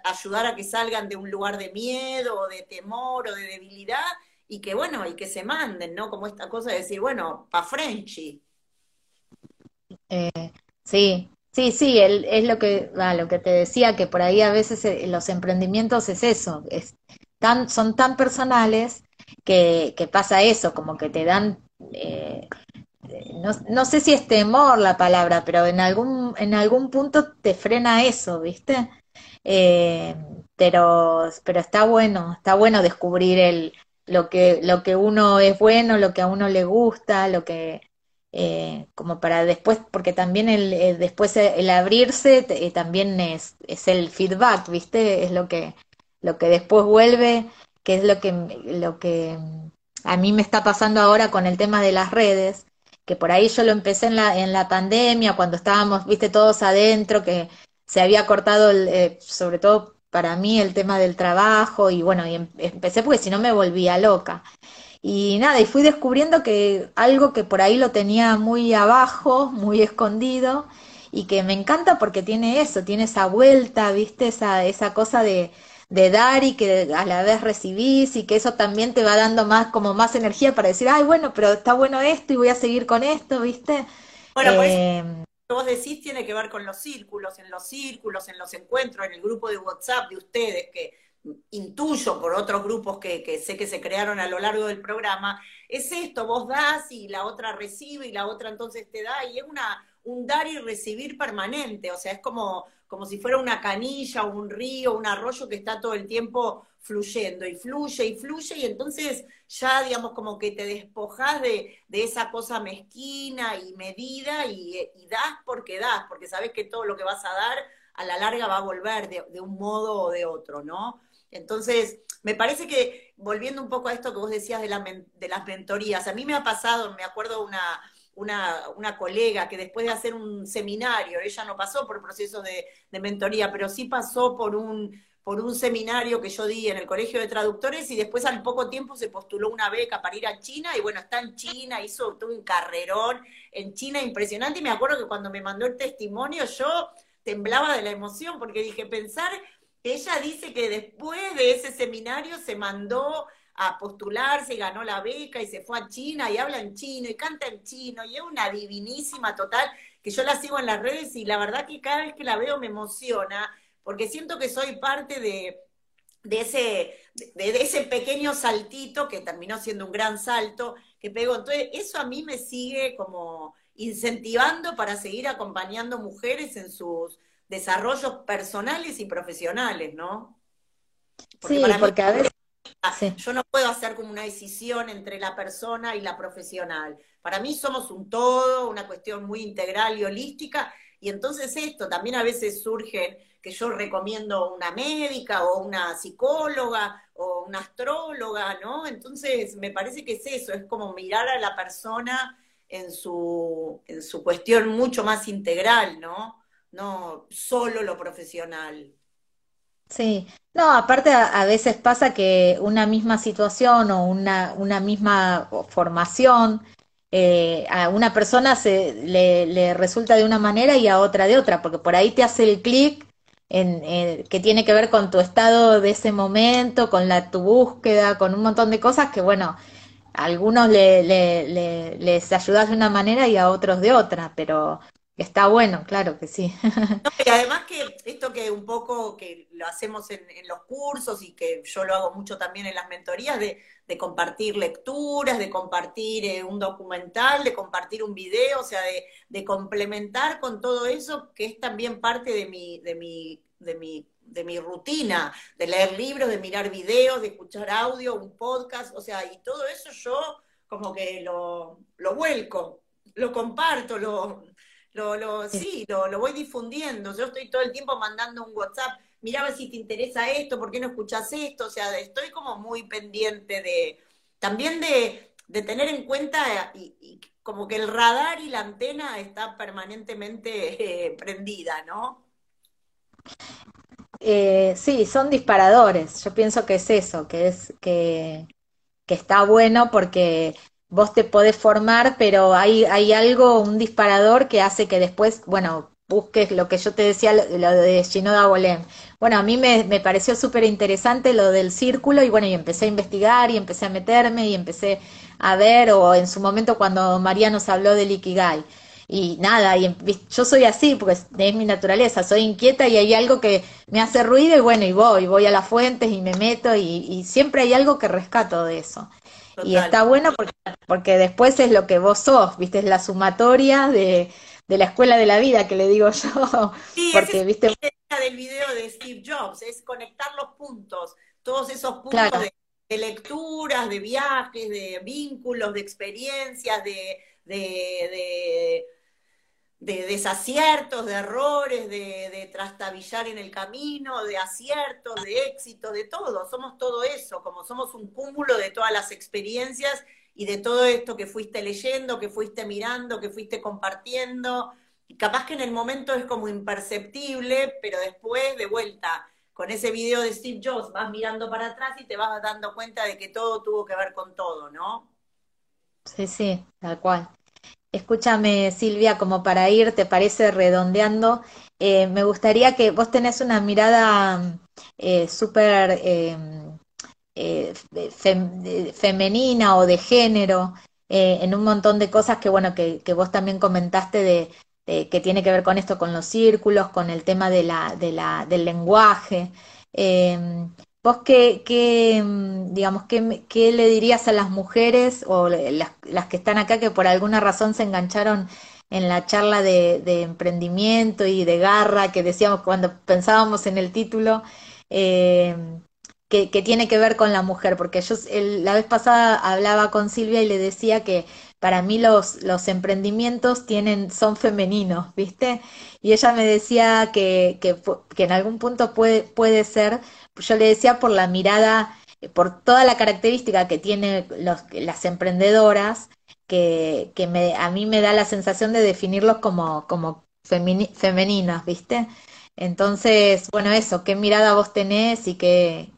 ayudar a que salgan de un lugar de miedo, de temor, o de debilidad, y que bueno, y que se manden, ¿no? Como esta cosa de decir, bueno, pa' Frenchy. Eh, sí, sí, sí, es lo que, lo que te decía, que por ahí a veces eh, los emprendimientos es eso, es tan, son tan personales que, pasa eso, como que te dan, eh, no, no, sé si es temor la palabra, pero en algún, en algún punto te frena eso, ¿viste? Eh, pero, pero está bueno, está bueno descubrir el, lo que, lo que uno es bueno, lo que a uno le gusta, lo que, eh, como para después, porque también el, después el abrirse eh, también es, es el feedback, ¿viste? Es lo que, lo que después vuelve, que es lo que, lo que a mí me está pasando ahora con el tema de las redes, que por ahí yo lo empecé en la, en la pandemia, cuando estábamos, viste, todos adentro, que se había cortado, el, eh, sobre todo para mí, el tema del trabajo, y bueno, y em, empecé porque si no me volvía loca. Y nada, y fui descubriendo que algo que por ahí lo tenía muy abajo, muy escondido, y que me encanta porque tiene eso, tiene esa vuelta, viste, esa, esa cosa de, de dar y que a la vez recibís y que eso también te va dando más como más energía para decir, ay, bueno, pero está bueno esto y voy a seguir con esto, ¿viste? Bueno, pues eh, lo que vos decís tiene que ver con los círculos, en los círculos, en los encuentros, en el grupo de WhatsApp de ustedes, que intuyo por otros grupos que, sé que se crearon a lo largo del programa, es esto, vos das y la otra recibe y la otra entonces te da y es una, un dar y recibir permanente, o sea, es como, como si fuera una canilla, un río, un arroyo que está todo el tiempo fluyendo y fluye y fluye y entonces ya digamos como que te despojas de, esa cosa mezquina y medida y, das porque das, porque sabes que todo lo que vas a dar a la larga va a volver de, de un modo o de otro, ¿no? Entonces, me parece que, volviendo un poco a esto que vos decías de, las mentorías, a mí me ha pasado, me acuerdo una, una, colega que después de hacer un seminario, ella no pasó por proceso de, de, mentoría, pero sí pasó por un, por un seminario que yo di en el Colegio de Traductores y después al poco tiempo se postuló una beca para ir a China y bueno, está en China, hizo todo un carrerón en China impresionante y me acuerdo que cuando me mandó el testimonio yo temblaba de la emoción porque dije, pensar ella dice que después de ese seminario se mandó a postularse y ganó la beca y se fue a China y habla en chino y canta en chino y es una divinísima total que yo la sigo en las redes y la verdad que cada vez que la veo me emociona porque siento que soy parte de, ese, de, ese pequeño saltito que terminó siendo un gran salto que pegó. Entonces, eso a mí me sigue como incentivando para seguir acompañando mujeres en sus desarrollos personales y profesionales, ¿no? sí, porque a veces... Yo no puedo hacer como una decisión entre la persona y la profesional. Para mí somos un todo, una cuestión muy integral y holística, y entonces esto también a veces surge que yo recomiendo una médica o una psicóloga o una astróloga, ¿no? Entonces me parece que es eso, es como mirar a la persona en su, en su cuestión mucho más integral, ¿no? no solo lo profesional. Sí, no, aparte a, veces pasa que una misma situación o una, una misma formación eh, a una persona se, le, resulta de una manera y a otra de otra, porque por ahí te hace el clic en, que tiene que ver con tu estado de ese momento, con la, tu búsqueda, con un montón de cosas que, bueno, a algunos le, le, les ayudas de una manera y a otros de otra, pero Está bueno, claro que sí. y además que esto que un poco que lo hacemos en, los cursos y que yo lo hago mucho también en las mentorías, de, compartir lecturas, de compartir eh, un documental, de compartir un video, o sea, de, complementar con todo eso que es también parte de mi, de mi, de mi, de mi rutina, de leer libros, de mirar videos, de escuchar audio, un podcast, o sea, y todo eso yo como que lo, lo vuelco, lo comparto, lo lo, lo, sí, lo, lo voy difundiendo. Yo estoy todo el tiempo mandando un WhatsApp. Mira a ver si te interesa esto, ¿por qué no escuchas esto? O sea, estoy como muy pendiente de, también de, tener en cuenta y, como que el radar y la antena está permanentemente eh, prendida, ¿no? Eh, sí, son disparadores. Yo pienso que es eso, que es que, que está bueno porque vos te podés formar, pero hay, hay algo, un disparador que hace que después, bueno, busques lo que yo te decía, lo, de Shinoda Bolem. Bueno, a mí me, me pareció súper interesante lo del círculo y bueno, y empecé a investigar y empecé a meterme y empecé a ver, o en su momento cuando María nos habló del Ikigai. Y nada, y yo soy así, porque es, mi naturaleza, soy inquieta y hay algo que me hace ruido y bueno, y voy, voy a las fuentes y me meto y, y siempre hay algo que rescato de eso. Y está bueno porque, porque después es lo que vos sos, viste, es la sumatoria de, de la escuela de la vida, que le digo yo. Sí, porque, es viste... la del video de Steve Jobs, es conectar los puntos, todos esos puntos de, lecturas, de viajes, de vínculos, de experiencias, de, de, de, desaciertos, de errores, de, de, trastabillar en el camino, de aciertos, de éxitos, de todo. Somos todo eso, como somos un cúmulo de todas las experiencias y de todo esto que fuiste leyendo, que fuiste mirando, que fuiste compartiendo. Y capaz que en el momento es como imperceptible, pero después de vuelta con ese video de Steve Jobs vas mirando para atrás y te vas dando cuenta de que todo tuvo que ver con todo, ¿no? Sí, sí, tal cual. Escúchame, Silvia, como para ir, ¿te parece redondeando? Eh, me gustaría que vos tenés una mirada eh, súper eh, femenina o de género en un montón de cosas que, bueno, que, vos también comentaste de, que tiene que ver con esto, con los círculos, con el tema de de la, del lenguaje. ¿Vos qué, qué mm, digamos, qué, le dirías a las mujeres o las, las, que están acá que por alguna razón se engancharon en la charla de, emprendimiento y de garra que decíamos cuando pensábamos en el título, eh, que, tiene que ver con la mujer? Porque yo la vez pasada hablaba con Silvia y le decía que para mí los, los emprendimientos tienen, son femeninos, ¿viste? Y ella me decía que, que, que en algún punto puede, puede ser yo le decía por la mirada, eh, por toda la característica que tienen las emprendedoras, que, me, a mí me da la sensación de definirlos como, como femeninas, ¿viste? Entonces, bueno, eso, ¿qué mirada vos tenés y qué,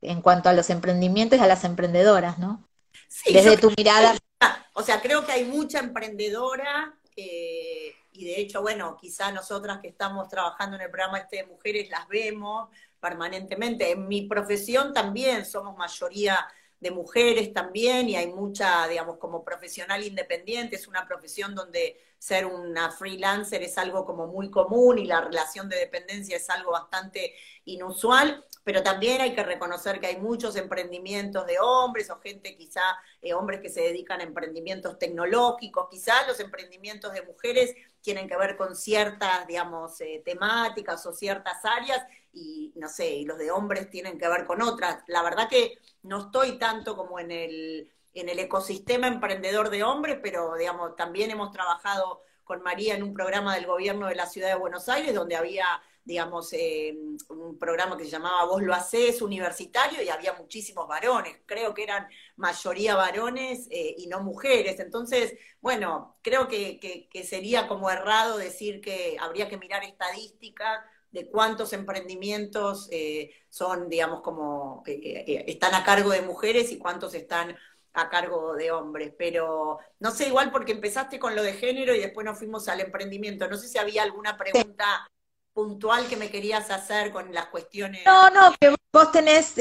en cuanto a los emprendimientos y a las emprendedoras, ¿no? Sí, Desde tu mirada. O sea, creo que hay mucha emprendedora y de hecho, bueno, quizá nosotras que estamos trabajando en el programa este de mujeres las vemos, permanentemente. En mi profesión también somos mayoría de mujeres también y hay mucha, digamos, como profesional independiente, es una profesión donde ser una freelancer es algo como muy común y la relación de dependencia es algo bastante inusual, pero también hay que reconocer que hay muchos emprendimientos de hombres o gente quizá, eh, hombres que se dedican a emprendimientos tecnológicos, quizás los emprendimientos de mujeres tienen que ver con ciertas, digamos, eh, temáticas o ciertas áreas y no sé, y los de hombres tienen que ver con otras. La verdad que no estoy tanto como en el, en el ecosistema emprendedor de hombres, pero digamos, también hemos trabajado con María en un programa del gobierno de la ciudad de Buenos Aires, donde había, digamos, eh, un programa que se llamaba Vos lo hacés universitario y había muchísimos varones, creo que eran mayoría varones eh, y no mujeres. Entonces, bueno, creo que, que, que sería como errado decir que habría que mirar estadísticas de cuántos emprendimientos eh, son, digamos, como eh, están a cargo de mujeres y cuántos están a cargo de hombres. Pero no sé, igual porque empezaste con lo de género y después nos fuimos al emprendimiento. No sé si había alguna pregunta puntual que me querías hacer con las cuestiones. No, no, que vos tenés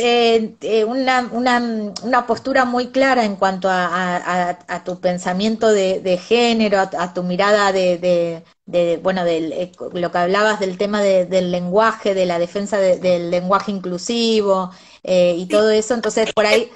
una, una, una, postura muy clara en cuanto a, a, tu pensamiento de, de género, a, tu mirada de, de, bueno, de eh, lo que hablabas del tema del lenguaje, de la defensa del lenguaje inclusivo eh, y todo eso, entonces por ahí...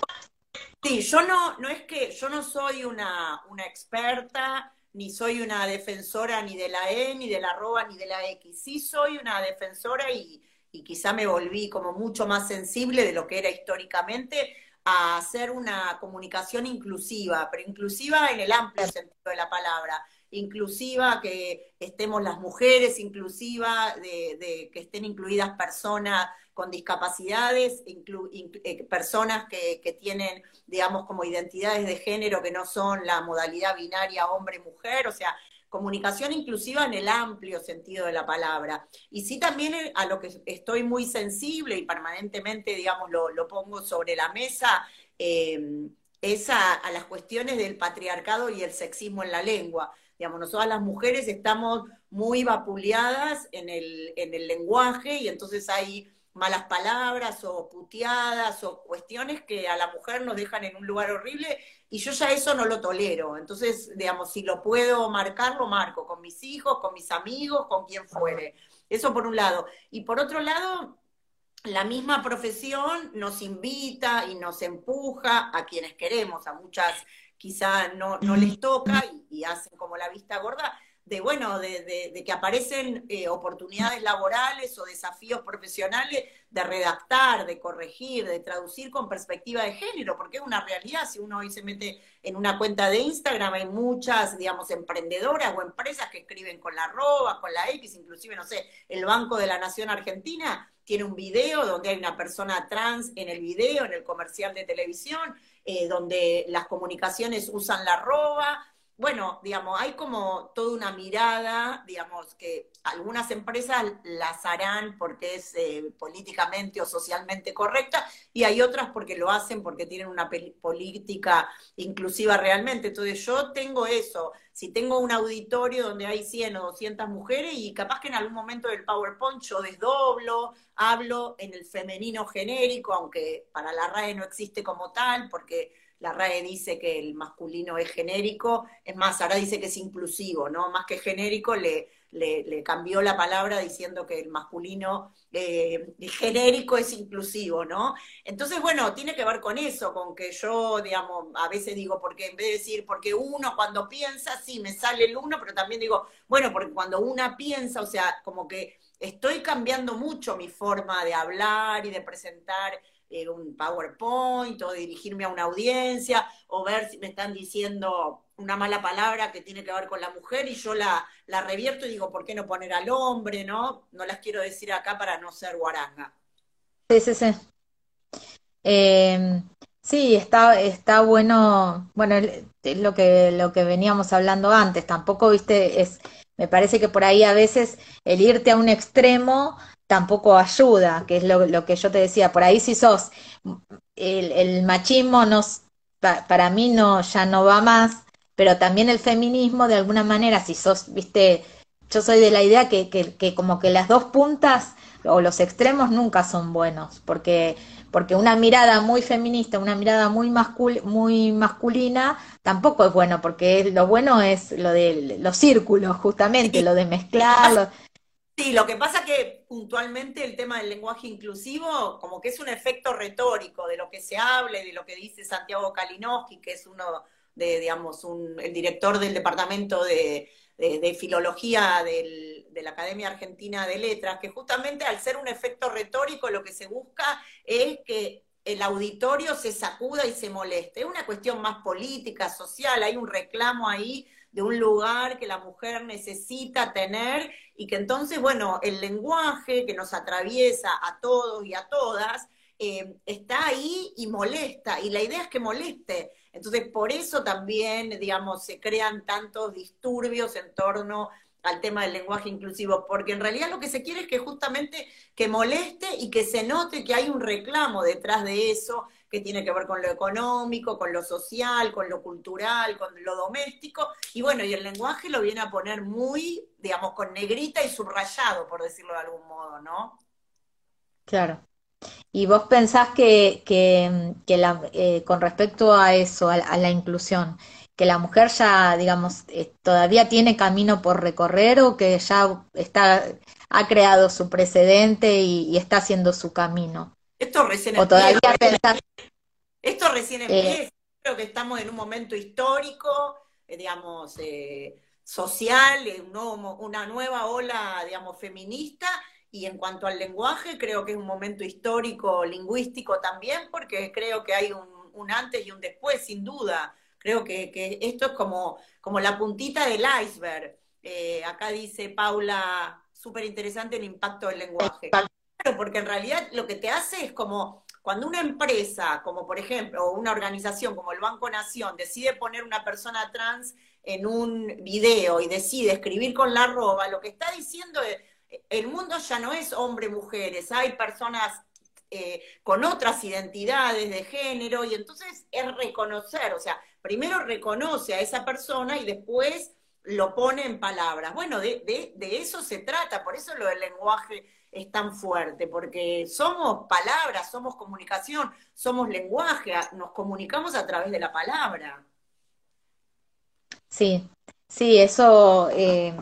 Sí, yo no, no es que, yo no soy una, una experta, ni soy una defensora ni de la E, ni de la arroba, ni de la X. Sí soy una defensora y, y quizá me volví como mucho más sensible de lo que era históricamente a hacer una comunicación inclusiva, pero inclusiva en el amplio sentido de la palabra inclusiva, que estemos las mujeres, inclusiva, de, que estén incluidas personas con discapacidades, eh, personas que, tienen, digamos, como identidades de género que no son la modalidad binaria hombre-mujer, o sea, comunicación inclusiva en el amplio sentido de la palabra. Y sí también eh, a lo que estoy muy sensible y permanentemente, digamos, lo, pongo sobre la mesa, eh, es a las cuestiones del patriarcado y el sexismo en la lengua. Digamos, nosotras las mujeres estamos muy vapuleadas en el, en el lenguaje y entonces hay malas palabras o puteadas o cuestiones que a la mujer nos dejan en un lugar horrible y yo ya eso no lo tolero. Entonces, digamos, si lo puedo marcar, lo marco con mis hijos, con mis amigos, con quien fuere. Eso por un lado. Y por otro lado, la misma profesión nos invita y nos empuja a quienes queremos, a muchas quizá no, no les toca y, hacen como la vista gorda, de bueno, de, que aparecen eh, oportunidades laborales o desafíos profesionales de redactar, de corregir, de traducir con perspectiva de género, porque es una realidad. Si uno hoy se mete en una cuenta de Instagram, hay muchas, digamos, emprendedoras o empresas que escriben con la arroba, con la X, inclusive, no sé, el Banco de la Nación Argentina tiene un video donde hay una persona trans en el video, en el comercial de televisión, eh, donde las comunicaciones usan la arroba, bueno, digamos, hay como toda una mirada, digamos, que algunas empresas las harán porque es eh, políticamente o socialmente correcta y hay otras porque lo hacen porque tienen una política inclusiva realmente. Entonces yo tengo eso, si tengo un auditorio donde hay 100 o 200 mujeres y capaz que en algún momento del PowerPoint yo desdoblo, hablo en el femenino genérico, aunque para la RAE no existe como tal, porque la RAE dice que el masculino es genérico, es más, ahora dice que es inclusivo, ¿no? Más que genérico, le, cambió la palabra diciendo que el masculino eh, genérico es inclusivo, ¿no? Entonces, bueno, tiene que ver con eso, con que yo, digamos, a veces digo, porque en vez de decir, porque uno cuando piensa, sí, me sale el uno, pero también digo, bueno, porque cuando una piensa, o sea, como que estoy cambiando mucho mi forma de hablar y de presentar eh, un PowerPoint o dirigirme a una audiencia o ver si me están diciendo una mala palabra que tiene que ver con la mujer y yo la, la revierto y digo, ¿por qué no poner al hombre? No, no las quiero decir acá para no ser guaranga. Sí, sí, sí. Eh, sí, está, está bueno, bueno, es lo que, lo que veníamos hablando antes, tampoco, viste, es, me parece que por ahí a veces el irte a un extremo tampoco ayuda, que es lo, que yo te decía, por ahí si sos, el, machismo nos, para mí no, ya no va más, pero también el feminismo de alguna manera, si sos, viste, yo soy de la idea que, que, que como que las dos puntas o los extremos nunca son buenos, porque porque una mirada muy feminista, una mirada muy, muy masculina, tampoco es bueno, porque lo bueno es lo de los círculos, justamente, lo de mezclar. Sí, lo que pasa que puntualmente el tema del lenguaje inclusivo, como que es un efecto retórico de lo que se hable, de lo que dice Santiago Kalinowski, que es uno de, digamos, un, el director del departamento de, filología de la Academia Argentina de Letras, que justamente al ser un efecto retórico lo que se busca es que el auditorio se sacuda y se moleste. Es una cuestión más política, social, hay un reclamo ahí de un lugar que la mujer necesita tener y que entonces, bueno, el lenguaje que nos atraviesa a todos y a todas eh, está ahí y molesta, y la idea es que moleste. Entonces, por eso también, digamos, se crean tantos disturbios en torno al tema del lenguaje inclusivo, porque en realidad lo que se quiere es que justamente que moleste y que se note que hay un reclamo detrás de eso, que tiene que ver con lo económico, con lo social, con lo cultural, con lo doméstico, y bueno, y el lenguaje lo viene a poner muy, digamos, con negrita y subrayado, por decirlo de algún modo, ¿no? Claro. ¿Y vos pensás que, que, la, eh, con respecto a eso, a, la inclusión, que la mujer ya, digamos, eh, todavía tiene camino por recorrer o que ya está, ha creado su precedente y está haciendo su camino? Esto recién empieza. Esto recién eh. empieza. Creo que estamos en un momento histórico, eh, digamos, eh, social, una nueva ola, digamos, feminista. Y en cuanto al lenguaje, creo que es un momento histórico, lingüístico también, porque creo que hay un, antes y un después, sin duda. Creo que, esto es como, como la puntita del iceberg. acá dice Paula, súper interesante el impacto del lenguaje porque en realidad lo que te hace es como cuando una empresa, como por ejemplo, o una organización como el Banco Nación, decide poner una persona trans en un video y decide escribir con la arroba, lo que está diciendo es, el mundo ya no es hombre-mujeres, hay personas eh, con otras identidades de género, y entonces es reconocer, o sea, primero reconoce a esa persona y después lo pone en palabras. Bueno, de eso se trata, por eso lo del lenguaje es tan fuerte, porque somos palabras, somos comunicación, somos lenguaje, nos comunicamos a través de la palabra. Sí, sí, eso eh,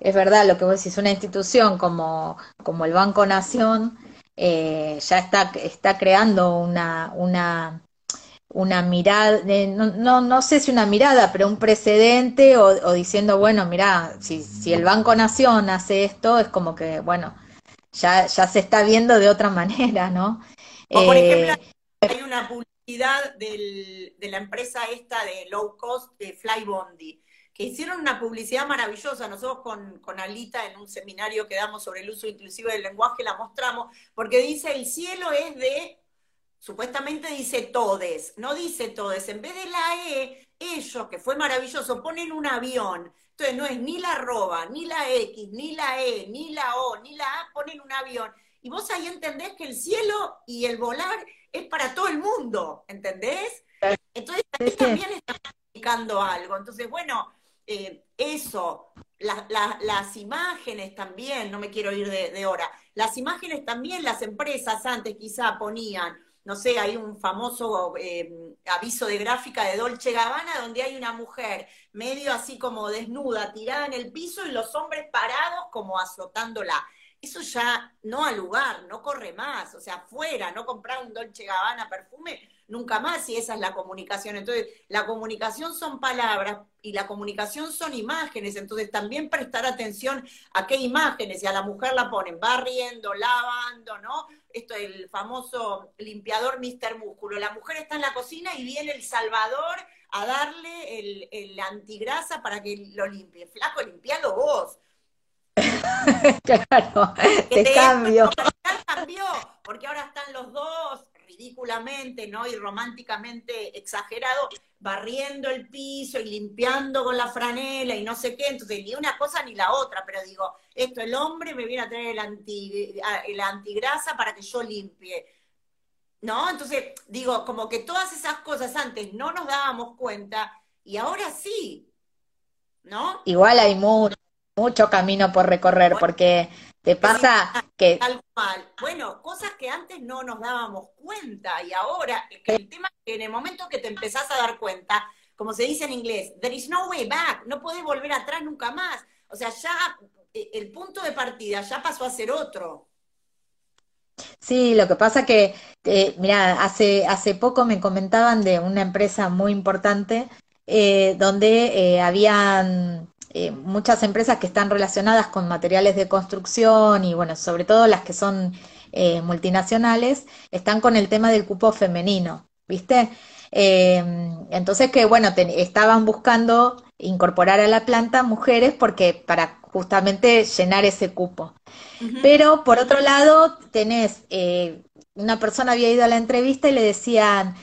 es verdad lo que vos decís, una institución como, como el Banco Nación eh, ya está, está creando una, una, una mirada, no, no, sé si una mirada, pero un precedente o, diciendo, bueno, mira, si, si el Banco Nación hace esto, es como que, bueno, ya, ya se está viendo de otra manera, ¿no? O por ejemplo, eh, hay una publicidad del, de la empresa esta de low cost, de Flybondi, que hicieron una publicidad maravillosa. Nosotros con, con, Alita en un seminario que damos sobre el uso inclusivo del lenguaje la mostramos, porque dice el cielo es de, supuestamente dice todes, no dice todes, en vez de la E, ellos, que fue maravilloso, ponen un avión. Entonces no es ni la arroba, ni la X, ni la E, ni la O, ni la A, ponen un avión. Y vos ahí entendés que el cielo y el volar es para todo el mundo, ¿entendés? Entonces ahí también está comunicando algo. Entonces, bueno, eh, eso, las imágenes también, no me quiero ir de, hora, las imágenes también las empresas antes quizá ponían, no sé, hay un famoso eh, aviso de gráfica de Dolce Gabbana donde hay una mujer medio así como desnuda, tirada en el piso y los hombres parados como azotándola. Eso ya no al lugar, no corre más, o sea, fuera, no comprar un Dolce Gabbana perfume, nunca más si esa es la comunicación. Entonces, la comunicación son palabras y la comunicación son imágenes, entonces también prestar atención a qué imágenes, y a la mujer la ponen barriendo, lavando, ¿no? Esto es el famoso limpiador Mr. Músculo. La mujer está en la cocina y viene el salvador a darle el, el antigrasa para que lo limpie. Flaco, limpialo vos. claro, te cambio. Cambió, porque ahora están los dos ridículamente, ¿no? Y románticamente exagerado, barriendo el piso y limpiando con la franela y no sé qué, entonces ni una cosa ni la otra, pero digo, esto, el hombre me viene a traer el, anti, el antigrasa para que yo limpie. ¿No? Entonces, digo, como que todas esas cosas antes no nos dábamos cuenta y ahora sí, ¿no? Igual hay mucho, mucho camino por recorrer, porque te pasa que... Tal cual. Bueno, cosas que antes no nos dábamos cuenta y ahora, el tema es que en el momento que te empezás a dar cuenta, como se dice en inglés, there is no way back, no puedes volver atrás nunca más. O sea, ya eh, el punto de partida ya pasó a ser otro. Sí, lo que pasa que, eh, mira, hace, hace poco me comentaban de una empresa muy importante eh, donde habían eh, muchas empresas que están relacionadas con materiales de construcción y bueno, sobre todo las que son eh, multinacionales, están con el tema del cupo femenino, ¿viste? Em, entonces que bueno, estaban buscando incorporar a la planta mujeres porque para justamente llenar ese cupo. Pero por otro lado, tenés, eh, una persona había ido a la entrevista y le decían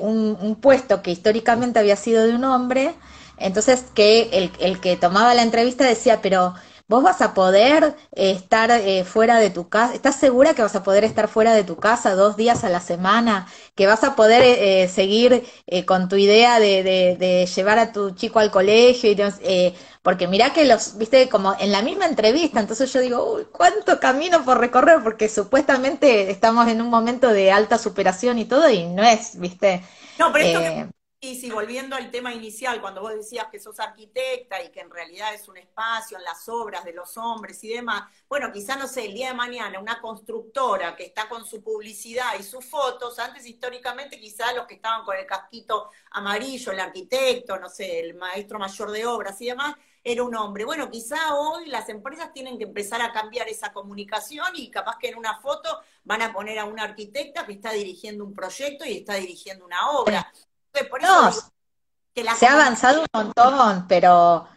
un puesto que históricamente había sido de un hombre, entonces, que el, el que tomaba la entrevista decía, pero vos vas a poder eh, estar eh, fuera de tu casa, ¿estás segura que vas a poder estar fuera de tu casa dos días a la semana? ¿Que vas a poder eh, seguir con tu idea de, de, llevar a tu chico al colegio? Y, porque mirá que los, viste, como en la misma entrevista, entonces yo digo, uy, ¿cuánto camino por recorrer? Porque supuestamente estamos en un momento de alta superación y todo, y no es, viste. No, pero esto y si volviendo al tema inicial, cuando vos decías que sos arquitecta y que en realidad es un espacio en las obras de los hombres y demás, bueno, quizá no sé, el día de mañana una constructora que está con su publicidad y sus fotos, antes históricamente quizá los que estaban con el casquito amarillo, el arquitecto, no sé, el maestro mayor de obras y demás, era un hombre. Bueno, quizá hoy las empresas tienen que empezar a cambiar esa comunicación y capaz que en una foto van a poner a una arquitecta que está dirigiendo un proyecto y está dirigiendo una obra no, se ha avanzado un montón, pero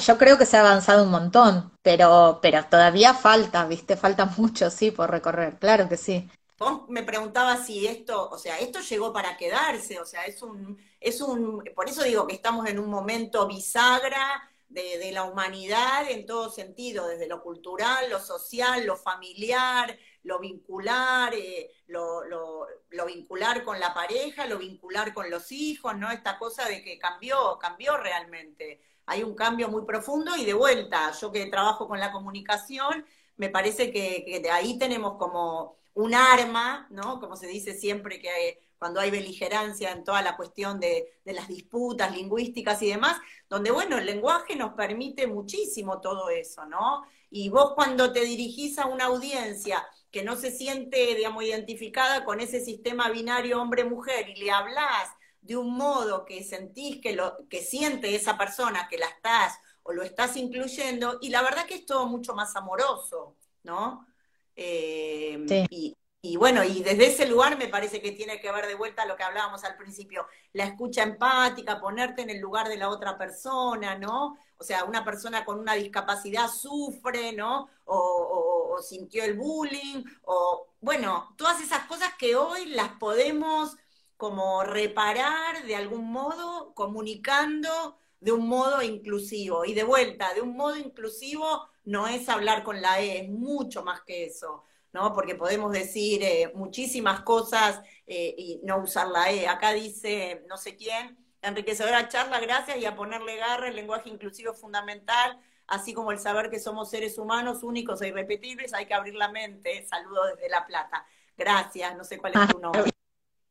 yo creo que se ha avanzado un montón, pero, pero todavía falta, ¿viste? Falta mucho, sí, por recorrer, claro que sí. Vos me preguntabas si esto, o sea, esto llegó para quedarse, o sea, es un, es un, por eso digo que estamos en un momento bisagra de, de la humanidad en todo sentido, desde lo cultural, lo social, lo familiar, lo vincular, eh, lo, lo, vincular con la pareja, lo vincular con los hijos, ¿no? Esta cosa de que cambió, cambió realmente. Hay un cambio muy profundo y de vuelta, yo que trabajo con la comunicación, me parece que, de ahí tenemos como un arma, ¿no? Como se dice siempre que cuando hay beligerancia en toda la cuestión de, de, las disputas lingüísticas y demás, donde, bueno, el lenguaje nos permite muchísimo todo eso, ¿no? Y vos cuando te dirigís a una audiencia que no se siente, digamos, identificada con ese sistema binario hombre-mujer y le hablas de un modo que sentís que lo que siente esa persona que la estás o lo estás incluyendo, y la verdad que es todo mucho más amoroso, ¿no? Eh, y, y bueno, y desde ese lugar me parece que tiene que ver de vuelta lo que hablábamos al principio, la escucha empática, ponerte en el lugar de la otra persona, ¿no? O sea, una persona con una discapacidad sufre, ¿no? O, sintió el bullying, o bueno, todas esas cosas que hoy las podemos como reparar de algún modo, comunicando de un modo inclusivo. Y de vuelta, de un modo inclusivo no es hablar con la E, es mucho más que eso. ¿no? Porque podemos decir eh, muchísimas cosas eh, y no usar la E. Acá dice no sé quién, enriquecedora charla, gracias, y a ponerle garra, el lenguaje inclusivo es fundamental, así como el saber que somos seres humanos únicos e irrepetibles, hay que abrir la mente. Saludo desde La Plata. Gracias, no sé cuál es tu nombre.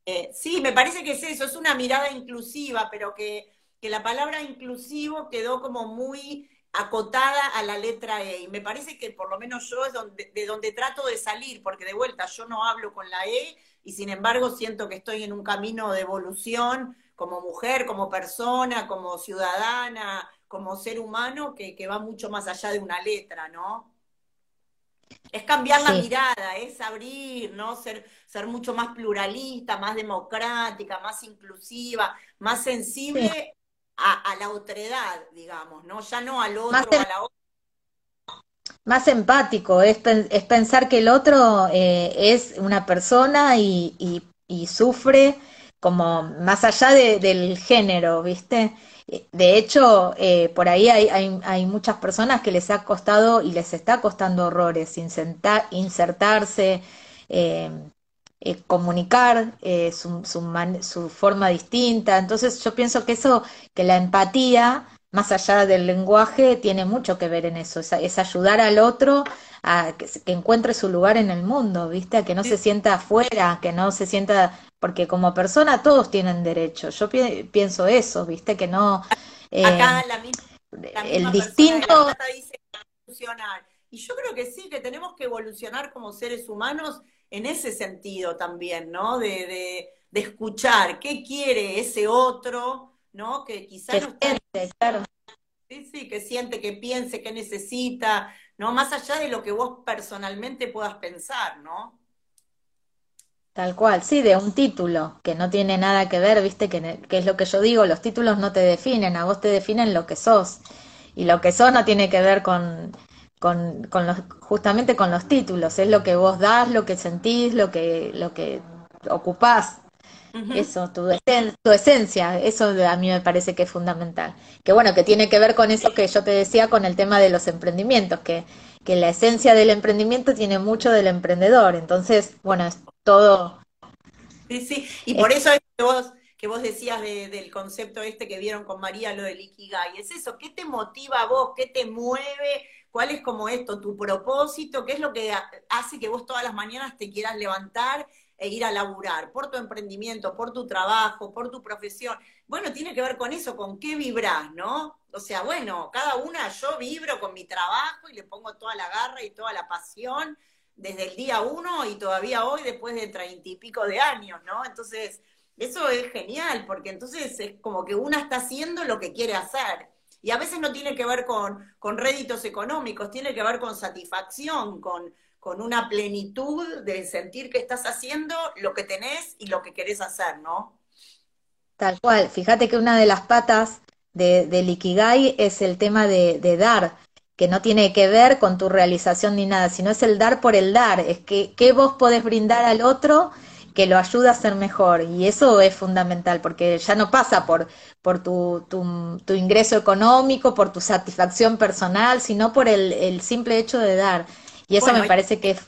Eh, sí, me parece que es eso, es una mirada inclusiva, pero que, que la palabra inclusivo quedó como muy acotada a la letra E. Y me parece que por lo menos yo es donde, de donde trato de salir, porque de vuelta yo no hablo con la E y sin embargo siento que estoy en un camino de evolución como mujer, como persona, como ciudadana, como ser humano, que, va mucho más allá de una letra, ¿no? Es cambiar la mirada, es abrir, ¿no? Ser, ser mucho más pluralista, más democrática, más inclusiva, más sensible a, la otredad, digamos, ¿no? Ya no al otro, a la otra. Más empático, es, es pensar que el otro eh, es una persona y, y, sufre como más allá del género, ¿viste? De hecho, eh, por ahí hay, hay, hay, muchas personas que les ha costado y les está costando horrores insertarse, eh, eh, comunicar eh, su, su, forma distinta. Entonces yo pienso que eso, que la empatía, más allá del lenguaje, tiene mucho que ver en eso, es, ayudar al otro a que, encuentre su lugar en el mundo, ¿viste? A que no se sienta afuera, que no se sienta, porque como persona todos tienen derecho. Yo pienso eso, ¿viste? Que no... Eh, Acá la misma, el distinto... Y yo creo que sí, que tenemos que evolucionar como seres humanos en ese sentido también, ¿no? De, escuchar qué quiere ese otro, ¿no? Que quizás no está... claro. Sí, sí, que siente, que piense, que necesita, ¿no? Más allá de lo que vos personalmente puedas pensar, ¿no? Tal cual, sí, de un título que no tiene nada que ver, viste, que, que, es lo que yo digo, los títulos no te definen, a vos te definen lo que sos. Y lo que sos no tiene que ver con, con, con los, justamente con los títulos, es lo que vos das, lo que sentís, lo que, lo que ocupás. Eso, tu, tu esencia, eso a mí me parece que es fundamental. Que bueno, que tiene que ver con eso que yo te decía con el tema de los emprendimientos, que, que la esencia del emprendimiento tiene mucho del emprendedor. Entonces, bueno, es todo. Sí, sí, y por eso que vos, que vos decías del concepto este que vieron con María, lo del Ikigai, es eso, ¿qué te motiva a vos? ¿Qué te mueve? ¿Cuál es como esto, tu propósito? ¿Qué es lo que hace que vos todas las mañanas te quieras levantar e ir a laburar? Por tu emprendimiento, por tu trabajo, por tu profesión. Bueno, tiene que ver con eso, con qué vibrás, ¿no? O sea, bueno, cada una yo vibro con mi trabajo y le pongo toda la garra y toda la pasión desde el día uno y todavía hoy después de treinta y pico de años, ¿no? Entonces, eso es genial, porque entonces es como que una está haciendo lo que quiere hacer. Y a veces no tiene que ver con, con réditos económicos, tiene que ver con satisfacción, con, con una plenitud de sentir que estás haciendo lo que tenés y lo que querés hacer, ¿no? Tal cual. Fíjate que una de las patas de, del Ikigai es el tema de, dar, que no tiene que ver con tu realización ni nada, sino es el dar por el dar, es que, que vos podés brindar al otro que lo ayuda a ser mejor. Y eso es fundamental, porque ya no pasa por, por tu, tu, ingreso económico, por tu satisfacción personal, sino por el, simple hecho de dar. Y eso me parece que es...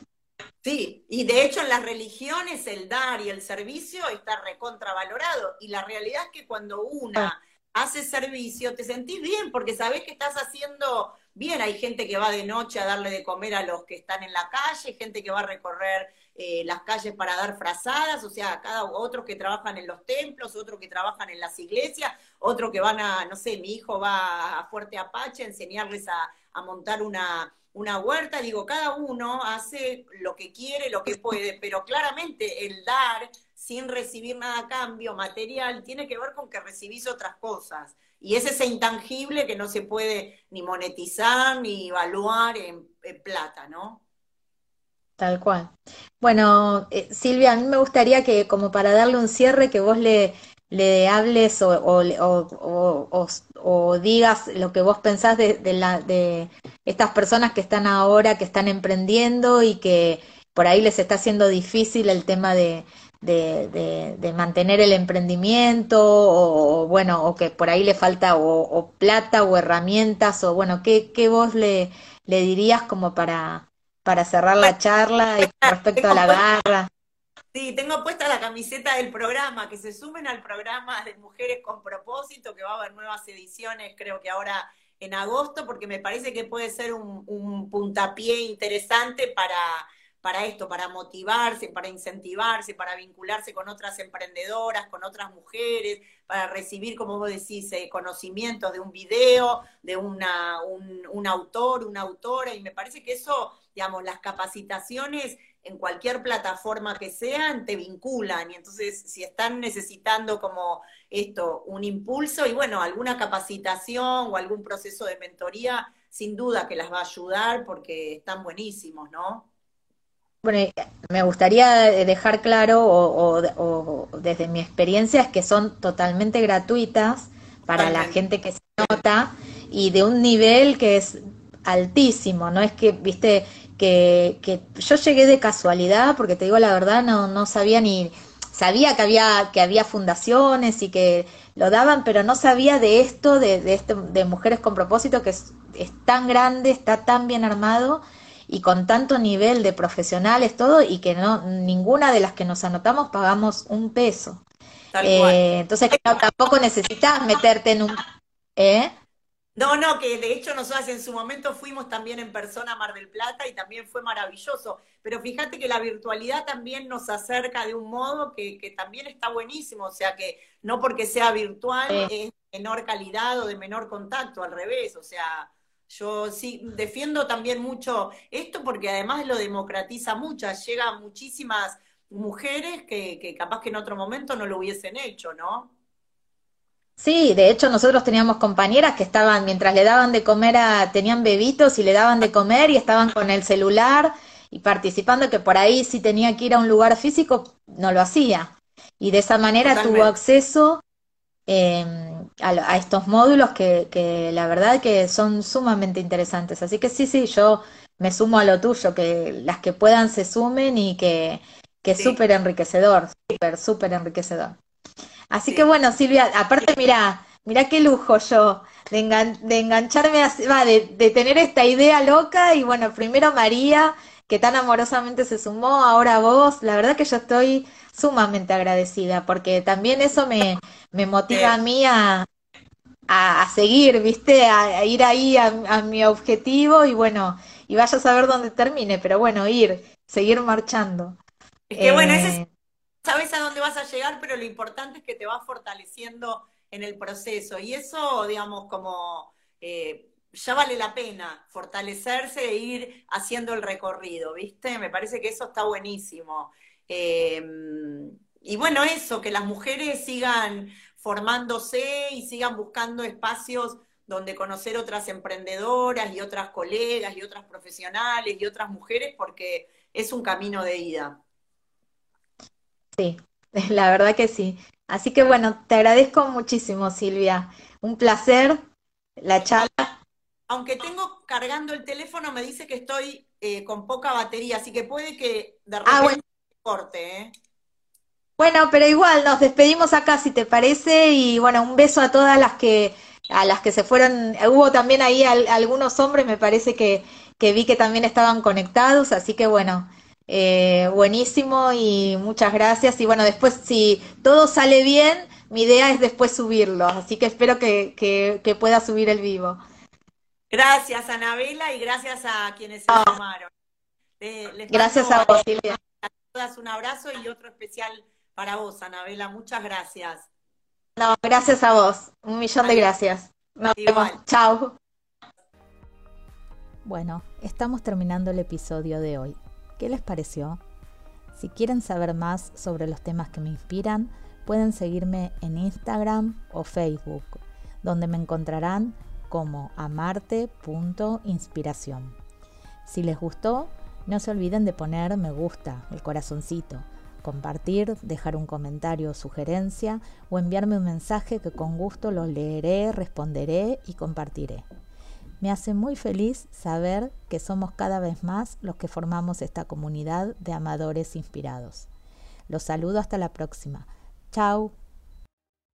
Sí, y de hecho en las religiones el dar y el servicio está recontravalorado. Y la realidad es que cuando una hace servicio, te sentís bien porque sabés que estás haciendo bien. Hay gente que va de noche a darle de comer a los que están en la calle, gente que va a recorrer eh, las calles para dar frazadas, o sea, cada otros que trabajan en los templos, otros que trabajan en las iglesias, otros que van a, no sé, mi hijo va a Fuerte Apache a enseñarles a, montar una, una huerta, digo, cada uno hace lo que quiere, lo que puede, pero claramente el dar sin recibir nada a cambio material tiene que ver con que recibís otras cosas. Y es ese intangible que no se puede ni monetizar ni evaluar en, plata, ¿no? Tal cual. Bueno, eh, Silvia, a mí me gustaría que como para darle un cierre, que vos le, le hables o, o, o, digas lo que vos pensás de, de, la, de estas personas que están ahora, que están emprendiendo y que por ahí les está haciendo difícil el tema de, de, de, mantener el emprendimiento o, bueno, o que por ahí le falta o, plata o herramientas o bueno, ¿qué, qué vos le, le dirías como para, para cerrar la charla respecto a la garra? Sí, tengo puesta la camiseta del programa, que se sumen al programa de Mujeres con Propósito, que va a haber nuevas ediciones, creo que ahora en agosto, porque me parece que puede ser un, un puntapié interesante para para esto, para motivarse, para incentivarse, para vincularse con otras emprendedoras, con otras mujeres, para recibir, como vos decís, eh, conocimientos de un video, de una, un, autor, una autora, y me parece que eso, digamos, las capacitaciones en cualquier plataforma que sean, te vinculan. Y entonces, si están necesitando como esto, un impulso y bueno, alguna capacitación o algún proceso de mentoría, sin duda que las va a ayudar porque están buenísimos, ¿no? Bueno, me gustaría dejar claro, o, desde mi experiencia, es que son totalmente gratuitas para la gente que se nota y de un nivel que es altísimo, no es que, viste, que, que yo llegué de casualidad, porque te digo la verdad, no, no sabía ni, sabía que había, que había fundaciones y que lo daban, pero no sabía de esto, de, de, este, de Mujeres con Propósito, que es, es tan grande, está tan bien armado y con tanto nivel de profesionales, todo, y que no ninguna de las que nos anotamos pagamos un peso. Eh, entonces, tampoco necesitas meterte en un... ¿eh? No, no, que de hecho nosotros en su momento fuimos también en persona a Mar del Plata y también fue maravilloso. Pero fíjate que la virtualidad también nos acerca de un modo que, que también está buenísimo. O sea que no porque sea virtual es de menor calidad o de menor contacto, al revés. O sea, yo sí defiendo también mucho esto porque además lo democratiza mucho, llega a muchísimas mujeres que, que capaz que en otro momento no lo hubiesen hecho, ¿no? Sí, de hecho nosotros teníamos compañeras que estaban, mientras le daban de comer a, tenían bebitos y le daban de comer y estaban con el celular y participando que por ahí si tenía que ir a un lugar físico no lo hacía. Y de esa manera tuvo acceso Em, a, estos módulos que, que, la verdad que son sumamente interesantes. Así que sí, sí, yo me sumo a lo tuyo, que las que puedan se sumen y que, que es súper enriquecedor, súper, súper enriquecedor. Así que bueno, Silvia, aparte mira, mira qué lujo yo de, de engancharme, a, de, de tener esta idea loca y bueno, primero María, que tan amorosamente se sumó, ahora vos, la verdad que yo estoy sumamente agradecida, porque también eso me, me motiva a mí a, a, seguir, ¿viste? A, ir ahí a, mi objetivo y bueno, y vaya a saber dónde termine, pero bueno, ir, seguir marchando. Es que bueno, eh, sabes a dónde vas a llegar, pero lo importante es que te vas fortaleciendo en el proceso y eso, digamos, como... Eh, ya vale la pena fortalecerse e ir haciendo el recorrido, ¿viste? Me parece que eso está buenísimo. Em, y bueno, eso, que las mujeres sigan formándose y sigan buscando espacios donde conocer otras emprendedoras y otras colegas y otras profesionales y otras mujeres, porque es un camino de ida. Sí, la verdad que sí. Así que bueno, te agradezco muchísimo, Silvia. Un placer la charla. Aunque tengo cargando el teléfono, me dice que estoy eh, con poca batería, así que puede que de ah, repente corte, ¿eh? Bueno, pero igual nos despedimos acá si te parece y bueno, un beso a todas las que a las que se fueron. Hubo también ahí algunos hombres, me parece que, que vi que también estaban conectados, así que bueno, eh, buenísimo y muchas gracias. Y bueno, después si todo sale bien, mi idea es después subirlo, así que espero que, que, pueda subir el vivo. Gracias, Anabela, y gracias a quienes se llamaron. gracias a vos, Silvia todas un abrazo y otro especial para vos, Anabela. Muchas gracias. No, gracias a vos. Un millón de gracias. Nos vemos. Chao. Bueno, estamos terminando el episodio de hoy. ¿Qué les pareció? Si quieren saber más sobre los temas que me inspiran, pueden seguirme en Instagram o Facebook, donde me encontrarán como amarte.inspiración. Si les gustó, no se olviden de poner me gusta, el corazoncito, compartir, dejar un comentario o sugerencia o enviarme un mensaje que con gusto lo leeré, responderé y compartiré. Me hace muy feliz saber que somos cada vez más los que formamos esta comunidad de amadores inspirados. Los saludo hasta la próxima. Chao.